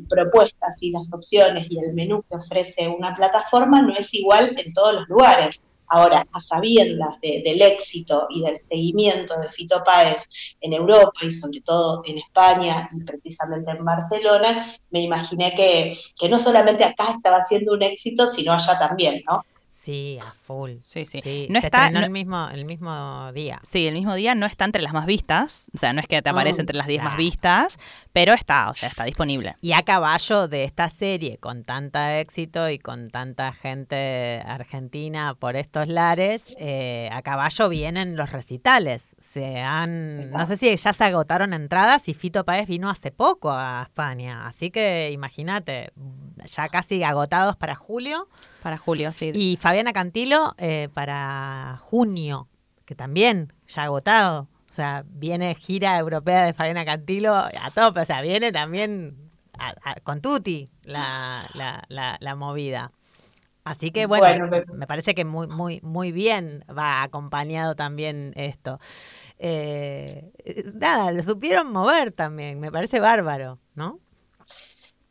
propuestas y las opciones y el menú que ofrece una plataforma no es igual en todos los lugares. Ahora, a sabiendas del éxito y del seguimiento de Fito Páez en Europa y sobre todo en España y precisamente en Barcelona, me imaginé que, que no solamente acá estaba haciendo un éxito, sino allá también, ¿no? Sí, a full. Sí, sí. no está el mismo el mismo día. Sí, el mismo día no está entre las más vistas, o sea, no es que te aparece entre las 10 más vistas, pero está, o sea, está disponible. Y a caballo de esta serie con tanta éxito y con tanta gente argentina por estos lares, eh, a caballo vienen los recitales. Se han, no sé si ya se agotaron entradas y Fito Páez vino hace poco a España, así que imagínate, ya casi agotados para julio. Para julio, sí. Y Fabiana Cantilo eh, para junio, que también ya agotado. O sea, viene gira europea de Fabiana Cantilo a tope. O sea, viene también con Tuti la, la, la, movida. Así que bueno, me, parece que muy, muy, muy bien va acompañado también esto. Eh, nada, lo supieron mover también, me parece bárbaro, ¿no?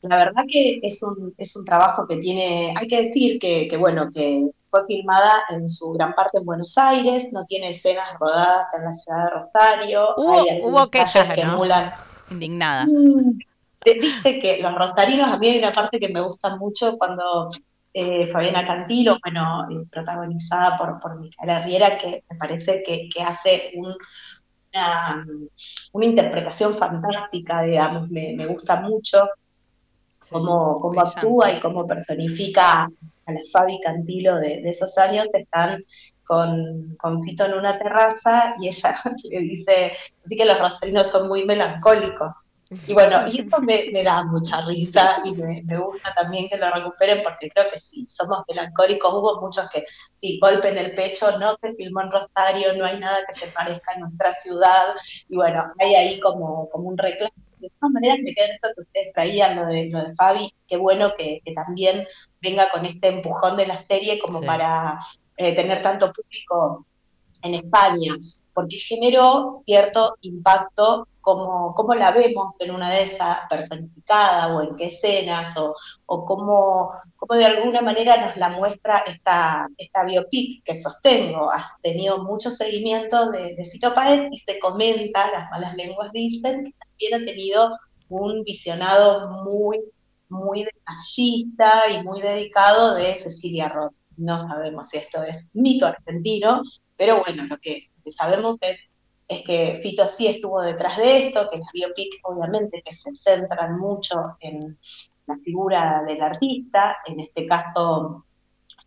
La verdad que es un, es un trabajo que tiene, hay que decir que, que, bueno, que fue filmada en su gran parte en Buenos Aires, no tiene escenas rodadas en la ciudad de Rosario. Hubo, que emulan. Indignada. Mm, viste que los rosarinos, a mí hay una parte que me gusta mucho cuando eh, Fabiana Cantilo, bueno, eh, protagonizada por, por Micaela Riera, que me parece que, que hace un, una, una, interpretación fantástica, digamos, me, me gusta mucho cómo, cómo actúa y cómo personifica a la Fabi Cantilo de, esos años, están con, con Fito en una terraza y ella le dice, así que los rosarinos son muy melancólicos. Y bueno, y esto me, da mucha risa y me, gusta también que lo recuperen porque creo que sí, somos melancólicos. Hubo muchos que, sí, golpe en el pecho, no se filmó en Rosario, no hay nada que se parezca a nuestra ciudad. Y bueno, hay ahí como, como un reclamo de todas maneras me queda esto que ustedes traían, lo de, lo de Fabi, qué bueno que, también venga con este empujón de la serie como para eh, tener tanto público en España, porque generó cierto impacto cómo, cómo la vemos en una de esas personificada o en qué escenas o, o cómo, cómo, de alguna manera nos la muestra esta, esta biopic que sostengo. Has tenido mucho seguimiento de, de Fito Páez y se comenta, las malas lenguas dicen, que también ha tenido un visionado muy, muy detallista y muy dedicado de Cecilia Roth. No sabemos si esto es mito argentino, pero bueno, lo que sabemos es es que Fito sí estuvo detrás de esto, que las biopic obviamente que se centran mucho en la figura del artista, en este caso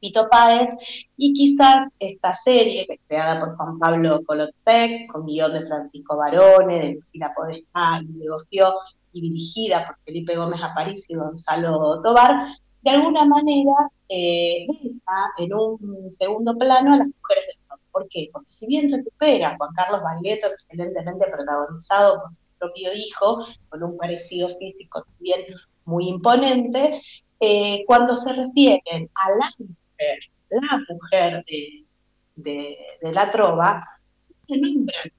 Fito Páez, y quizás esta serie, que es creada por Juan Pablo Colotzek, con guion de Francisco Barone, de Lucila Podestá y y dirigida por Felipe Gómez Aparicio y Gonzalo Tobar, de alguna manera eh, deja en un segundo plano a las mujeres de ¿Por qué? Porque si bien recupera Juan Carlos Bagleto, excelentemente protagonizado por su propio hijo, con un parecido físico también muy imponente, eh, cuando se refieren a la mujer, la mujer de, la trova, se nombran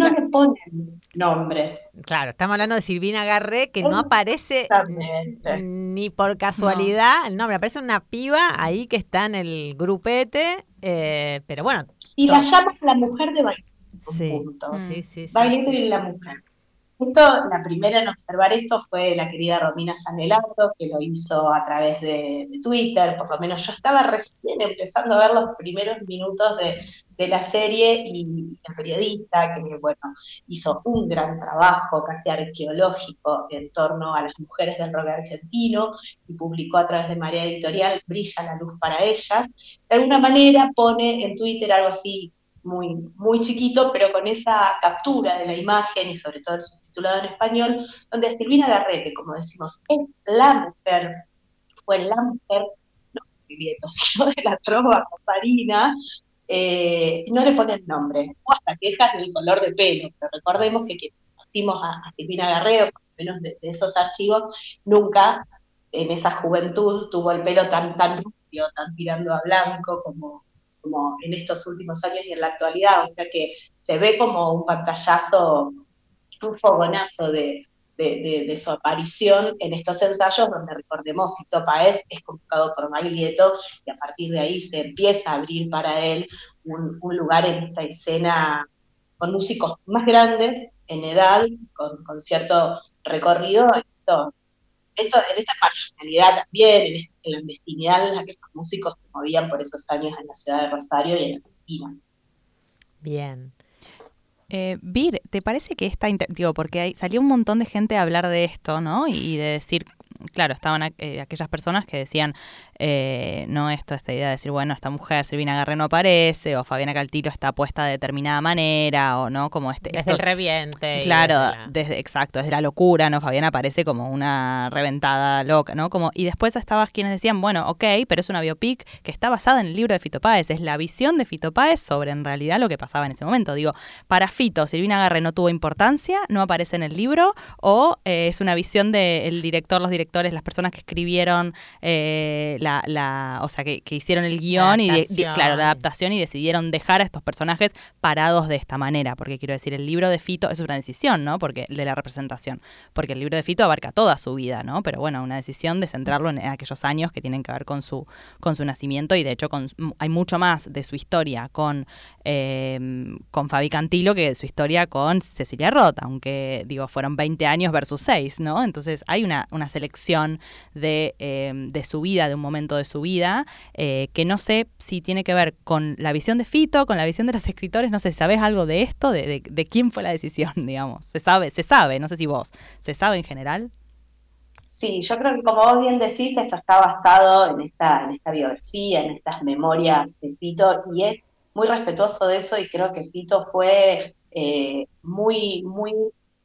no le ponen nombre. Claro, estamos hablando de Silvina Garré, que no aparece ni por casualidad el nombre, aparece una piba ahí que está en el grupete, eh, pero bueno. Y la llaman la mujer de Bailito. Sí, sí, sí, Bailito y la mujer. Esto, la primera en observar esto fue la querida Romina Sanelato, que lo hizo a través de, Twitter, por lo menos yo estaba recién empezando a ver los primeros minutos de, la serie y el periodista, que bueno, hizo un gran trabajo casi arqueológico en torno a las mujeres del rock argentino y publicó a través de Marea Editorial Brilla la luz para ellas, de alguna manera pone en Twitter algo así muy, muy chiquito, pero con esa captura de la imagen y sobre todo el subtitulado en español, donde Silvina Garré, como decimos, es la mujer, fue la mujer, no de Vieto, sino de la trova rosarina, eh, no le ponen nombre, o hasta quejas del color de pelo, pero recordemos que quienes conocimos a, a Silvina Garreo, por lo menos de, esos archivos, nunca en esa juventud tuvo el pelo tan, tan rubio, tan tirando a blanco como, como en estos últimos años y en la actualidad, o sea que se ve como un pantallazo, un fogonazo de, de, su aparición en estos ensayos, donde recordemos, Fito Paez es convocado por Maglieto y a partir de ahí se empieza a abrir para él un, lugar en esta escena con músicos más grandes en edad, con, cierto recorrido. Esto, esto, en esta marginalidad también, en esta clandestinidad en la que los músicos se movían por esos años en la ciudad de Rosario y en Argentina. Bien. Eh, Vir, ¿te parece que esta, digo, porque hay, salió un montón de gente a hablar de esto, ¿no? Y de decir, claro, estaban eh, aquellas personas que decían, eh, no esto, esta idea de decir, bueno, esta mujer, Silvina Garre no aparece, o Fabiana Caltilo está puesta de determinada manera, o no, como este... Desde el reviente. Claro, desde, exacto, desde la locura, ¿no? Fabiana aparece como una reventada loca, ¿no? Como, y después estabas quienes decían, bueno, ok, pero es una biopic que está basada en el libro de Fito Páez, es la visión de Fito Páez sobre en realidad lo que pasaba en ese momento. Digo, para Fito, Silvina Garre no tuvo importancia, no aparece en el libro, o eh, es una visión del director, los directores, las personas que escribieron eh, la la, o sea, que, hicieron el guion y, claro, la adaptación y decidieron dejar a estos personajes parados de esta manera, porque quiero decir, el libro de Fito es una decisión, ¿no? Porque de la representación, porque el libro de Fito abarca toda su vida, ¿no? Pero bueno, una decisión de centrarlo en, aquellos años que tienen que ver con su con su nacimiento y de hecho con, hay mucho más de su historia con em, con Fabi Cantilo que de su historia con Cecilia Rota, aunque digo fueron 20 años versus 6, ¿no? Entonces hay una, una selección de, em, de su vida de un momento de su vida, eh, que no sé si tiene que ver con la visión de Fito, con la visión de los escritores, no sé, ¿sabes algo de esto? De, de, quién fue la decisión, digamos? ¿Se sabe? ¿Se sabe? No sé si vos, ¿se sabe en general? Sí, yo creo que como vos bien decís, esto está basado en esta, en esta biografía, en estas memorias de Fito, y es muy respetuoso de eso, y creo que Fito fue eh, muy, muy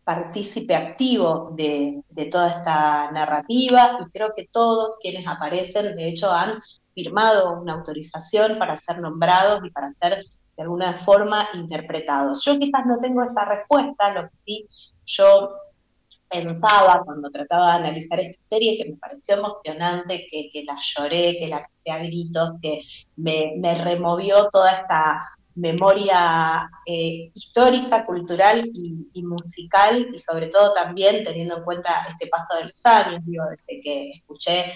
partícipe activo de, toda esta narrativa y creo que todos quienes aparecen, de hecho, han firmado una autorización para ser nombrados y para ser de alguna forma interpretados. Yo quizás no tengo esta respuesta, lo que sí yo pensaba cuando trataba de analizar esta serie, que me pareció emocionante, que, la lloré, que la canté a gritos, que me removió toda esta memoria eh, histórica, cultural y, musical, y sobre todo también teniendo en cuenta este paso de los años, digo, desde que escuché eh,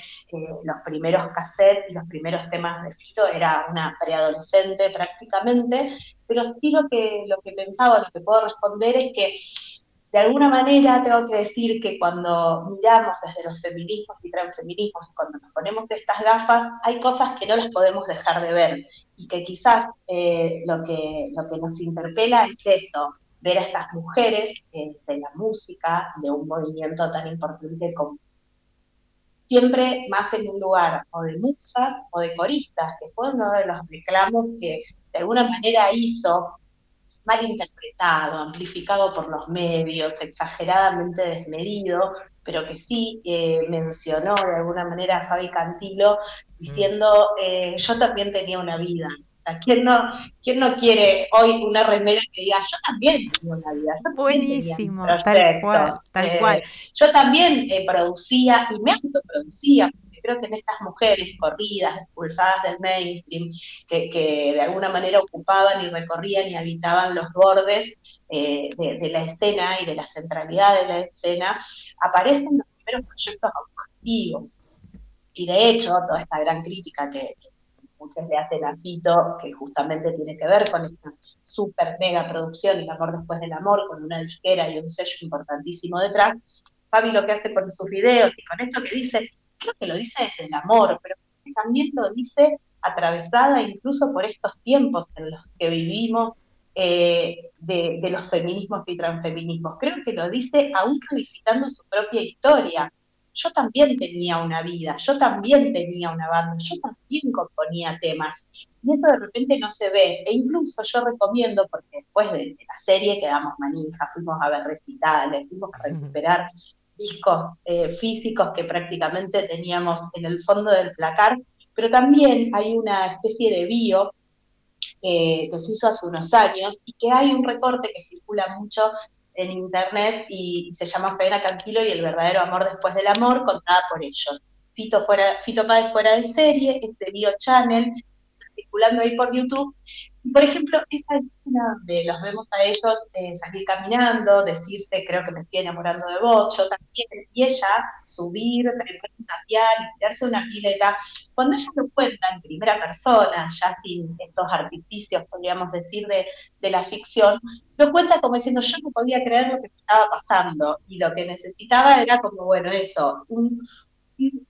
los primeros cassettes y los primeros temas de Fito, era una preadolescente prácticamente, pero sí lo que, lo que pensaba, lo que puedo responder es que de alguna manera tengo que decir que cuando miramos desde los feminismos y transfeminismos, cuando nos ponemos estas gafas, hay cosas que no las podemos dejar de ver. Y que quizás eh, lo, que, lo que nos interpela es eso, ver a estas mujeres eh, de la música, de un movimiento tan importante como siempre más en un lugar o de musa o de coristas, que fue uno de los reclamos que de alguna manera hizo mal interpretado, amplificado por los medios, exageradamente desmedido, pero que sí eh, mencionó de alguna manera a Fabi Cantilo diciendo, eh, yo también tenía una vida. ¿quién, no, ¿Quién no quiere hoy una remera que diga, yo también tenía una vida? Buenísimo, tal cual, tal eh, cual. Yo también producía y me autoproducía, creo que en estas mujeres corridas, expulsadas del mainstream, que, de alguna manera ocupaban y recorrían y habitaban los bordes eh, de, la escena y de la centralidad de la escena, aparecen los primeros proyectos objetivos. Y de hecho, toda esta gran crítica que, muchos le hacen a Fito, que justamente tiene que ver con esta super mega producción, El amor después del amor, con una disquera y un sello importantísimo detrás, Fabi lo que hace con sus videos y con esto que dice, creo que lo dice desde el amor, pero también lo dice atravesada incluso por estos tiempos en los que vivimos eh, de, los feminismos y transfeminismos. Creo que lo dice aún revisitando su propia historia. Yo también tenía una vida, yo también tenía una banda, yo también componía temas. Y eso de repente no se ve. E incluso yo recomiendo, porque después de, la serie quedamos manijas, fuimos a ver recitales, fuimos a recuperar discos eh, físicos que prácticamente teníamos en el fondo del placar, pero también hay una especie de bio eh, que se hizo hace unos años y que hay un recorte que circula mucho en internet y, se llama Fabiana Cantilo y el verdadero amor después del amor, contada por ellos. Fito, fuera, Fito Páez fuera de serie, este Bio Channel, circulando ahí por YouTube, por ejemplo, esa escena donde los vemos a ellos eh, salir caminando, decirse, creo que me estoy enamorando de vos, yo también, y ella subir, tapial, tirarse una pileta, cuando ella lo cuenta en primera persona, ya sin estos artificios, podríamos decir, de, de la ficción, lo cuenta como diciendo, yo no podía creer lo que estaba pasando, y lo que necesitaba era como, bueno, eso, un, un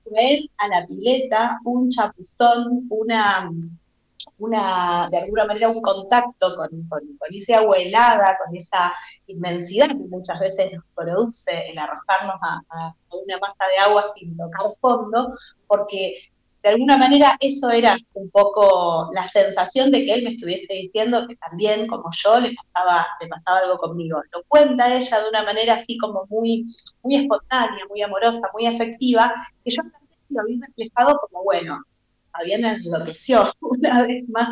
a la pileta, un chapuzón, una una, de alguna manera un contacto con, con, esa agua helada, con esa inmensidad que muchas veces nos produce el arrojarnos a, una masa de agua sin tocar fondo, porque de alguna manera eso era un poco la sensación de que él me estuviese diciendo que también, como yo, le pasaba, le pasaba algo conmigo. Lo cuenta ella de una manera así como muy, muy espontánea, muy amorosa, muy afectiva, que yo también lo vi reflejado como, bueno, Fabián enloqueció una vez más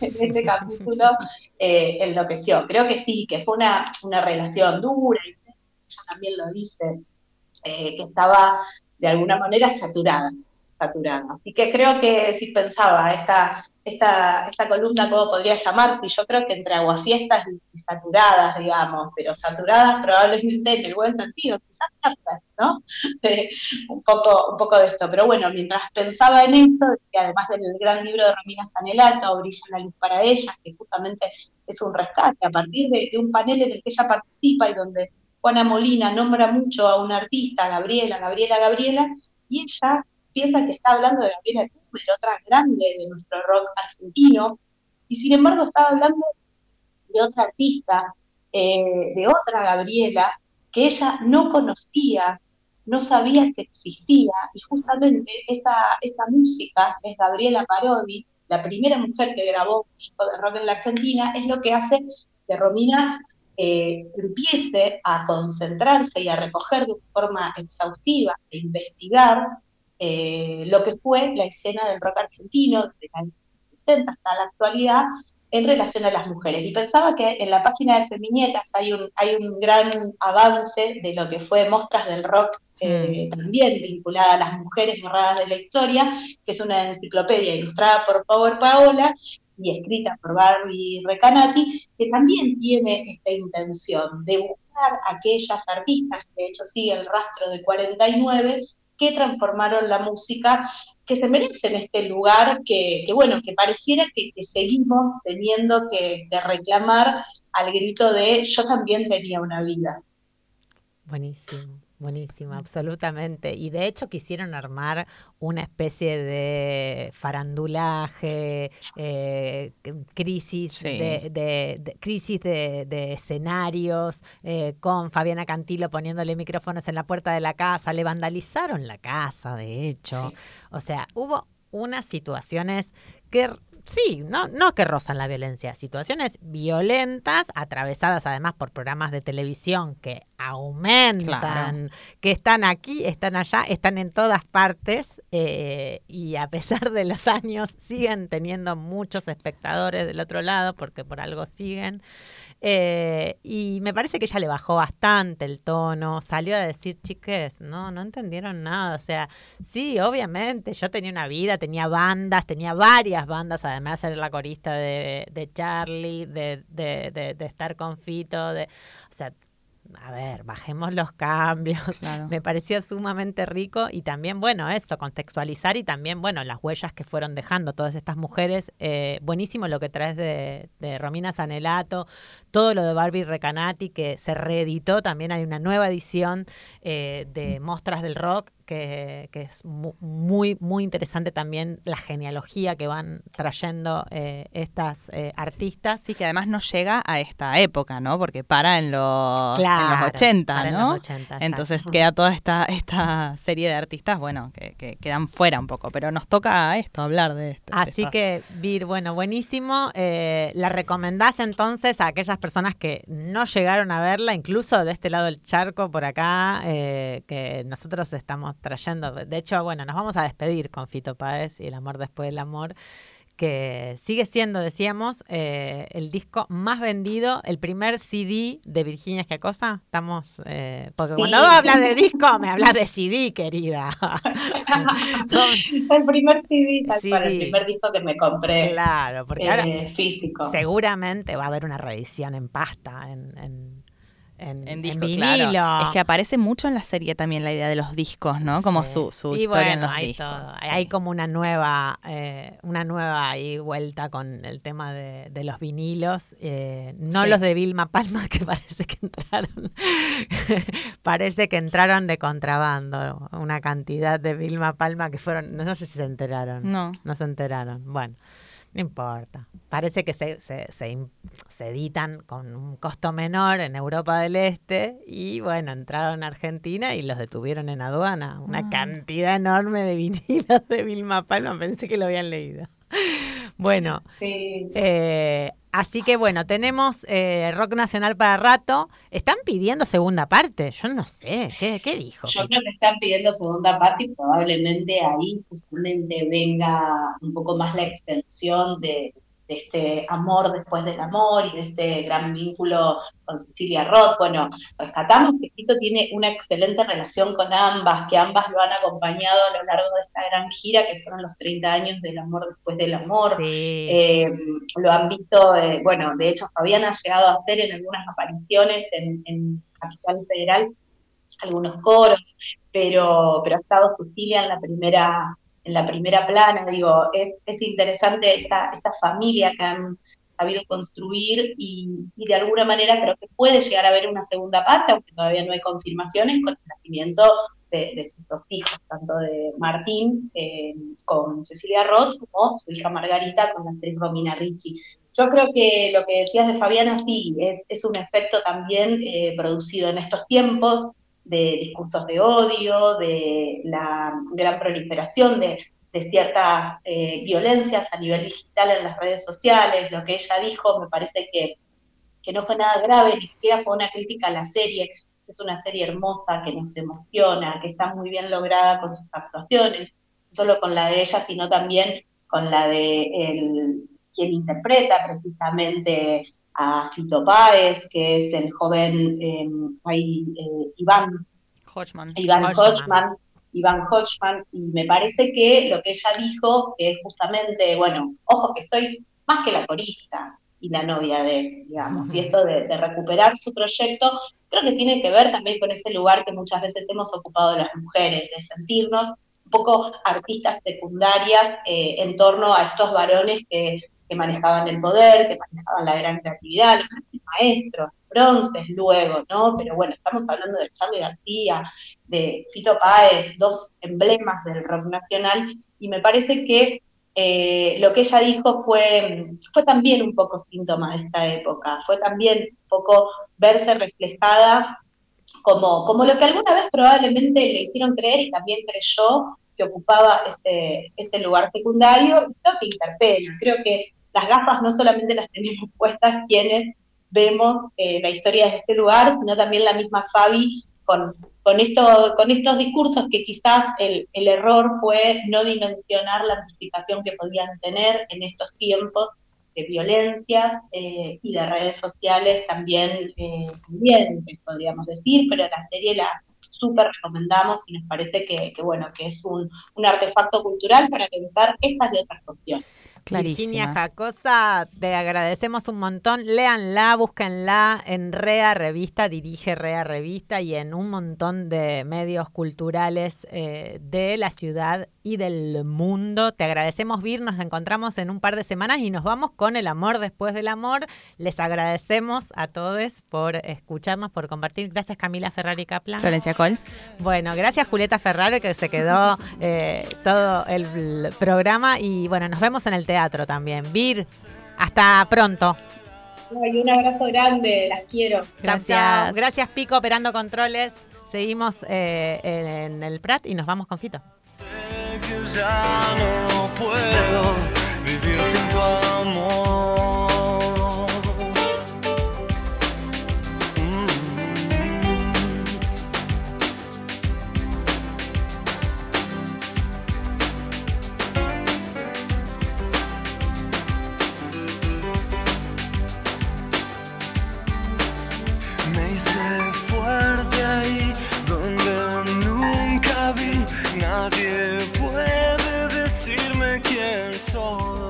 en este capítulo, eh, enloqueció. Creo que sí, que fue una, una relación dura, y ella también lo dice, eh, que estaba de alguna manera saturada, Así que creo que si pensaba, esta, esta, esta columna, ¿cómo podría llamarse? Yo creo que entre aguafiestas y saturadas, digamos, pero saturadas probablemente en el buen sentido, quizás ¿no? un, poco, un poco de esto. Pero bueno, mientras pensaba en esto, que además del gran libro de Romina Sanelato, Brilla la luz para ellas, que justamente es un rescate a partir de, un panel en el que ella participa y donde Juana Molina nombra mucho a una artista, Gabriela, Gabriela, Gabriela, y ella piensa que está hablando de Gabriela Tuber, otra grande de nuestro rock argentino, y sin embargo estaba hablando de otra artista, eh, de otra Gabriela, que ella no conocía, no sabía que existía, y justamente esta, esta música es Gabriela Parodi, la primera mujer que grabó un disco de rock en la Argentina, es lo que hace que Romina eh, empiece a concentrarse y a recoger de forma exhaustiva e investigar eh, lo que fue la escena del rock argentino desde los 60 hasta la actualidad en relación a las mujeres. Y pensaba que en la página de Feminietas hay un, hay un gran avance de lo que fue Mostras del Rock, eh, mm. también vinculada a las mujeres borradas de la historia, que es una enciclopedia ilustrada por Power Paola y escrita por Barbie Recanati, que también tiene esta intención de buscar aquellas artistas, de hecho sigue el rastro de 49, que transformaron la música, que se merecen este lugar que, bueno, que pareciera que, seguimos teniendo que, que reclamar al grito de yo también tenía una vida. Buenísimo. Buenísimo, absolutamente. Y de hecho quisieron armar una especie de farandulaje, eh, crisis, de, crisis de, escenarios, eh, con Fabiana Cantilo poniéndole micrófonos en la puerta de la casa. Le vandalizaron la casa, de hecho. O sea, hubo unas situaciones que sí, no, no que rozan la violencia, situaciones violentas, atravesadas además por programas de televisión que aumentan, que están aquí, están allá, están en todas partes eh, y a pesar de los años siguen teniendo muchos espectadores del otro lado porque por algo siguen. Eh, y me parece que ella le bajó bastante el tono, salió a decir, chiques, no, no entendieron nada. O sea, sí, obviamente, yo tenía una vida, tenía bandas, tenía varias bandas, además de ser la corista de, de Charlie, de, de, de, de estar con Fito, de, o sea, a ver, bajemos los cambios. Me pareció sumamente rico y también, bueno, eso, contextualizar y también, bueno, las huellas que fueron dejando todas estas mujeres. Eh, buenísimo lo que traes de, de, Romina Sanelato, todo lo de Barbie Recanati, que se reeditó, también hay una nueva edición eh, de Mostras del Rock que, es muy, muy interesante también la genealogía que van trayendo eh, estas eh, artistas. Sí, que además no llega a esta época, ¿no? Porque para en los, en los 80, ¿no? Entonces queda toda esta, esta serie de artistas, bueno, que, quedan fuera un poco, pero nos toca esto, hablar de esto. Así que, Vir, bueno, buenísimo. Eh, ¿La recomendás entonces a aquellas personas que no llegaron a verla, incluso de este lado del charco por acá, que nosotros estamos trayendo. De hecho, bueno, nos vamos a despedir con Fito Páez y El amor después del amor que sigue siendo, decíamos, eh, el disco más vendido, el primer CD de Virginia Giacosa. Estamos, eh, porque cuando hablas de disco, me hablas de CD, querida. el primer CD, tal el primer disco que me compré. Claro, porque ahora eh, físico. seguramente va a haber una reedición en pasta, en en, disco, Es que aparece mucho en la serie también la idea de los discos, ¿no? Como su, su historia en los hay discos. Hay como una nueva, eh, una nueva vuelta con el tema de, los vinilos. Eh, no los de Vilma Palma, que parece que entraron. parece que entraron de contrabando. Una cantidad de Vilma Palma que fueron. No sé si se enteraron. No. No se enteraron. Bueno. No importa. Parece que se, se, se, editan con un costo menor en Europa del Este y bueno, entraron a Argentina y los detuvieron en aduana. Una ah. cantidad enorme de vinilos de Vilma Palma, pensé que lo habían leído. Bueno, sí. eh, Así que bueno, tenemos eh, rock nacional para rato. Están pidiendo segunda parte. Yo no sé, ¿qué, qué dijo? Yo creo que están pidiendo segunda parte y probablemente ahí justamente venga un poco más la extensión de, de este amor después del amor y de este gran vínculo con Cecilia Roth. Bueno, rescatamos que Tito tiene una excelente relación con ambas, que ambas lo han acompañado a lo largo de esta gran gira que fueron los 30 años del amor después del amor. Eh, lo han visto, eh, bueno, de hecho Fabián ha llegado a hacer en algunas apariciones en, en Capital Federal algunos coros, pero, pero ha estado Cecilia en la primera en la primera plana, digo, es, es interesante esta, esta familia que han sabido construir y, de alguna manera creo que puede llegar a haber una segunda parte, aunque todavía no hay confirmaciones, con el nacimiento de, de sus dos hijos, tanto de Martín eh, con Cecilia Roth como su hija Margarita con la actriz Romina Ricci. Yo creo que lo que decías de Fabiana sí, es, es un efecto también eh, producido en estos tiempos, de discursos de odio, de la gran proliferación de, ciertas eh, violencias a nivel digital en las redes sociales. Lo que ella dijo me parece que, que no fue nada grave, ni siquiera fue una crítica a la serie. Es una serie hermosa que nos emociona, que está muy bien lograda con sus actuaciones, no solo con la de ella, sino también con la de el, quien interpreta precisamente a Fito Páez, que es el joven em, eh, Iván Hodgman. Iván Hodgman. Iván Hodgman, y me parece que lo que ella dijo, que es justamente, bueno, ojo que estoy más que la corista y la novia de, digamos, y esto de, recuperar su proyecto, creo que tiene que ver también con ese lugar que muchas veces hemos ocupado las mujeres, de sentirnos un poco artistas secundarias eh, en torno a estos varones que que manejaban el poder, que manejaban la gran creatividad, los maestros, bronces luego, ¿no? Pero bueno, estamos hablando de Charlie García, de Fito Páez, dos emblemas del rock nacional, y me parece que eh, lo que ella dijo fue, fue también un poco síntoma de esta época, fue también un poco verse reflejada como, como lo que alguna vez probablemente le hicieron creer y también creyó que ocupaba este, este lugar secundario, creo que interpela, creo que las gafas no solamente las tenemos puestas quienes vemos eh, la historia de este lugar, sino también la misma Fabi con, con, con estos discursos que quizás el, el error fue no dimensionar la amplificación que podían tener en estos tiempos de violencia eh, y de redes sociales también eh, podríamos decir, pero la serie la súper recomendamos y nos parece que, que, bueno, que es un, un artefacto cultural para pensar estas y otras cuestiones. Virginia Jacosa, te agradecemos un montón. Léanla, búsquenla en Rea Revista, dirige Rea Revista y en un montón de medios culturales eh, de la ciudad y del mundo. Te agradecemos, Vir. Nos encontramos en un par de semanas y nos vamos con el amor después del amor. Les agradecemos a todos por escucharnos, por compartir. Gracias, Camila Ferrari Kaplan. Florencia Col. Bueno, gracias, Julieta Ferrari, que se quedó eh, todo el programa. Y bueno, nos vemos en el teatro también. Vir, hasta pronto. un abrazo grande, las quiero. Gracias. Gracias, Pico, operando controles. Seguimos eh, en el Prat y nos vamos con Fito que ya no puedo vivir sin tu amor. Mm. Me hice fuerte ahí donde nunca vi nadie. soul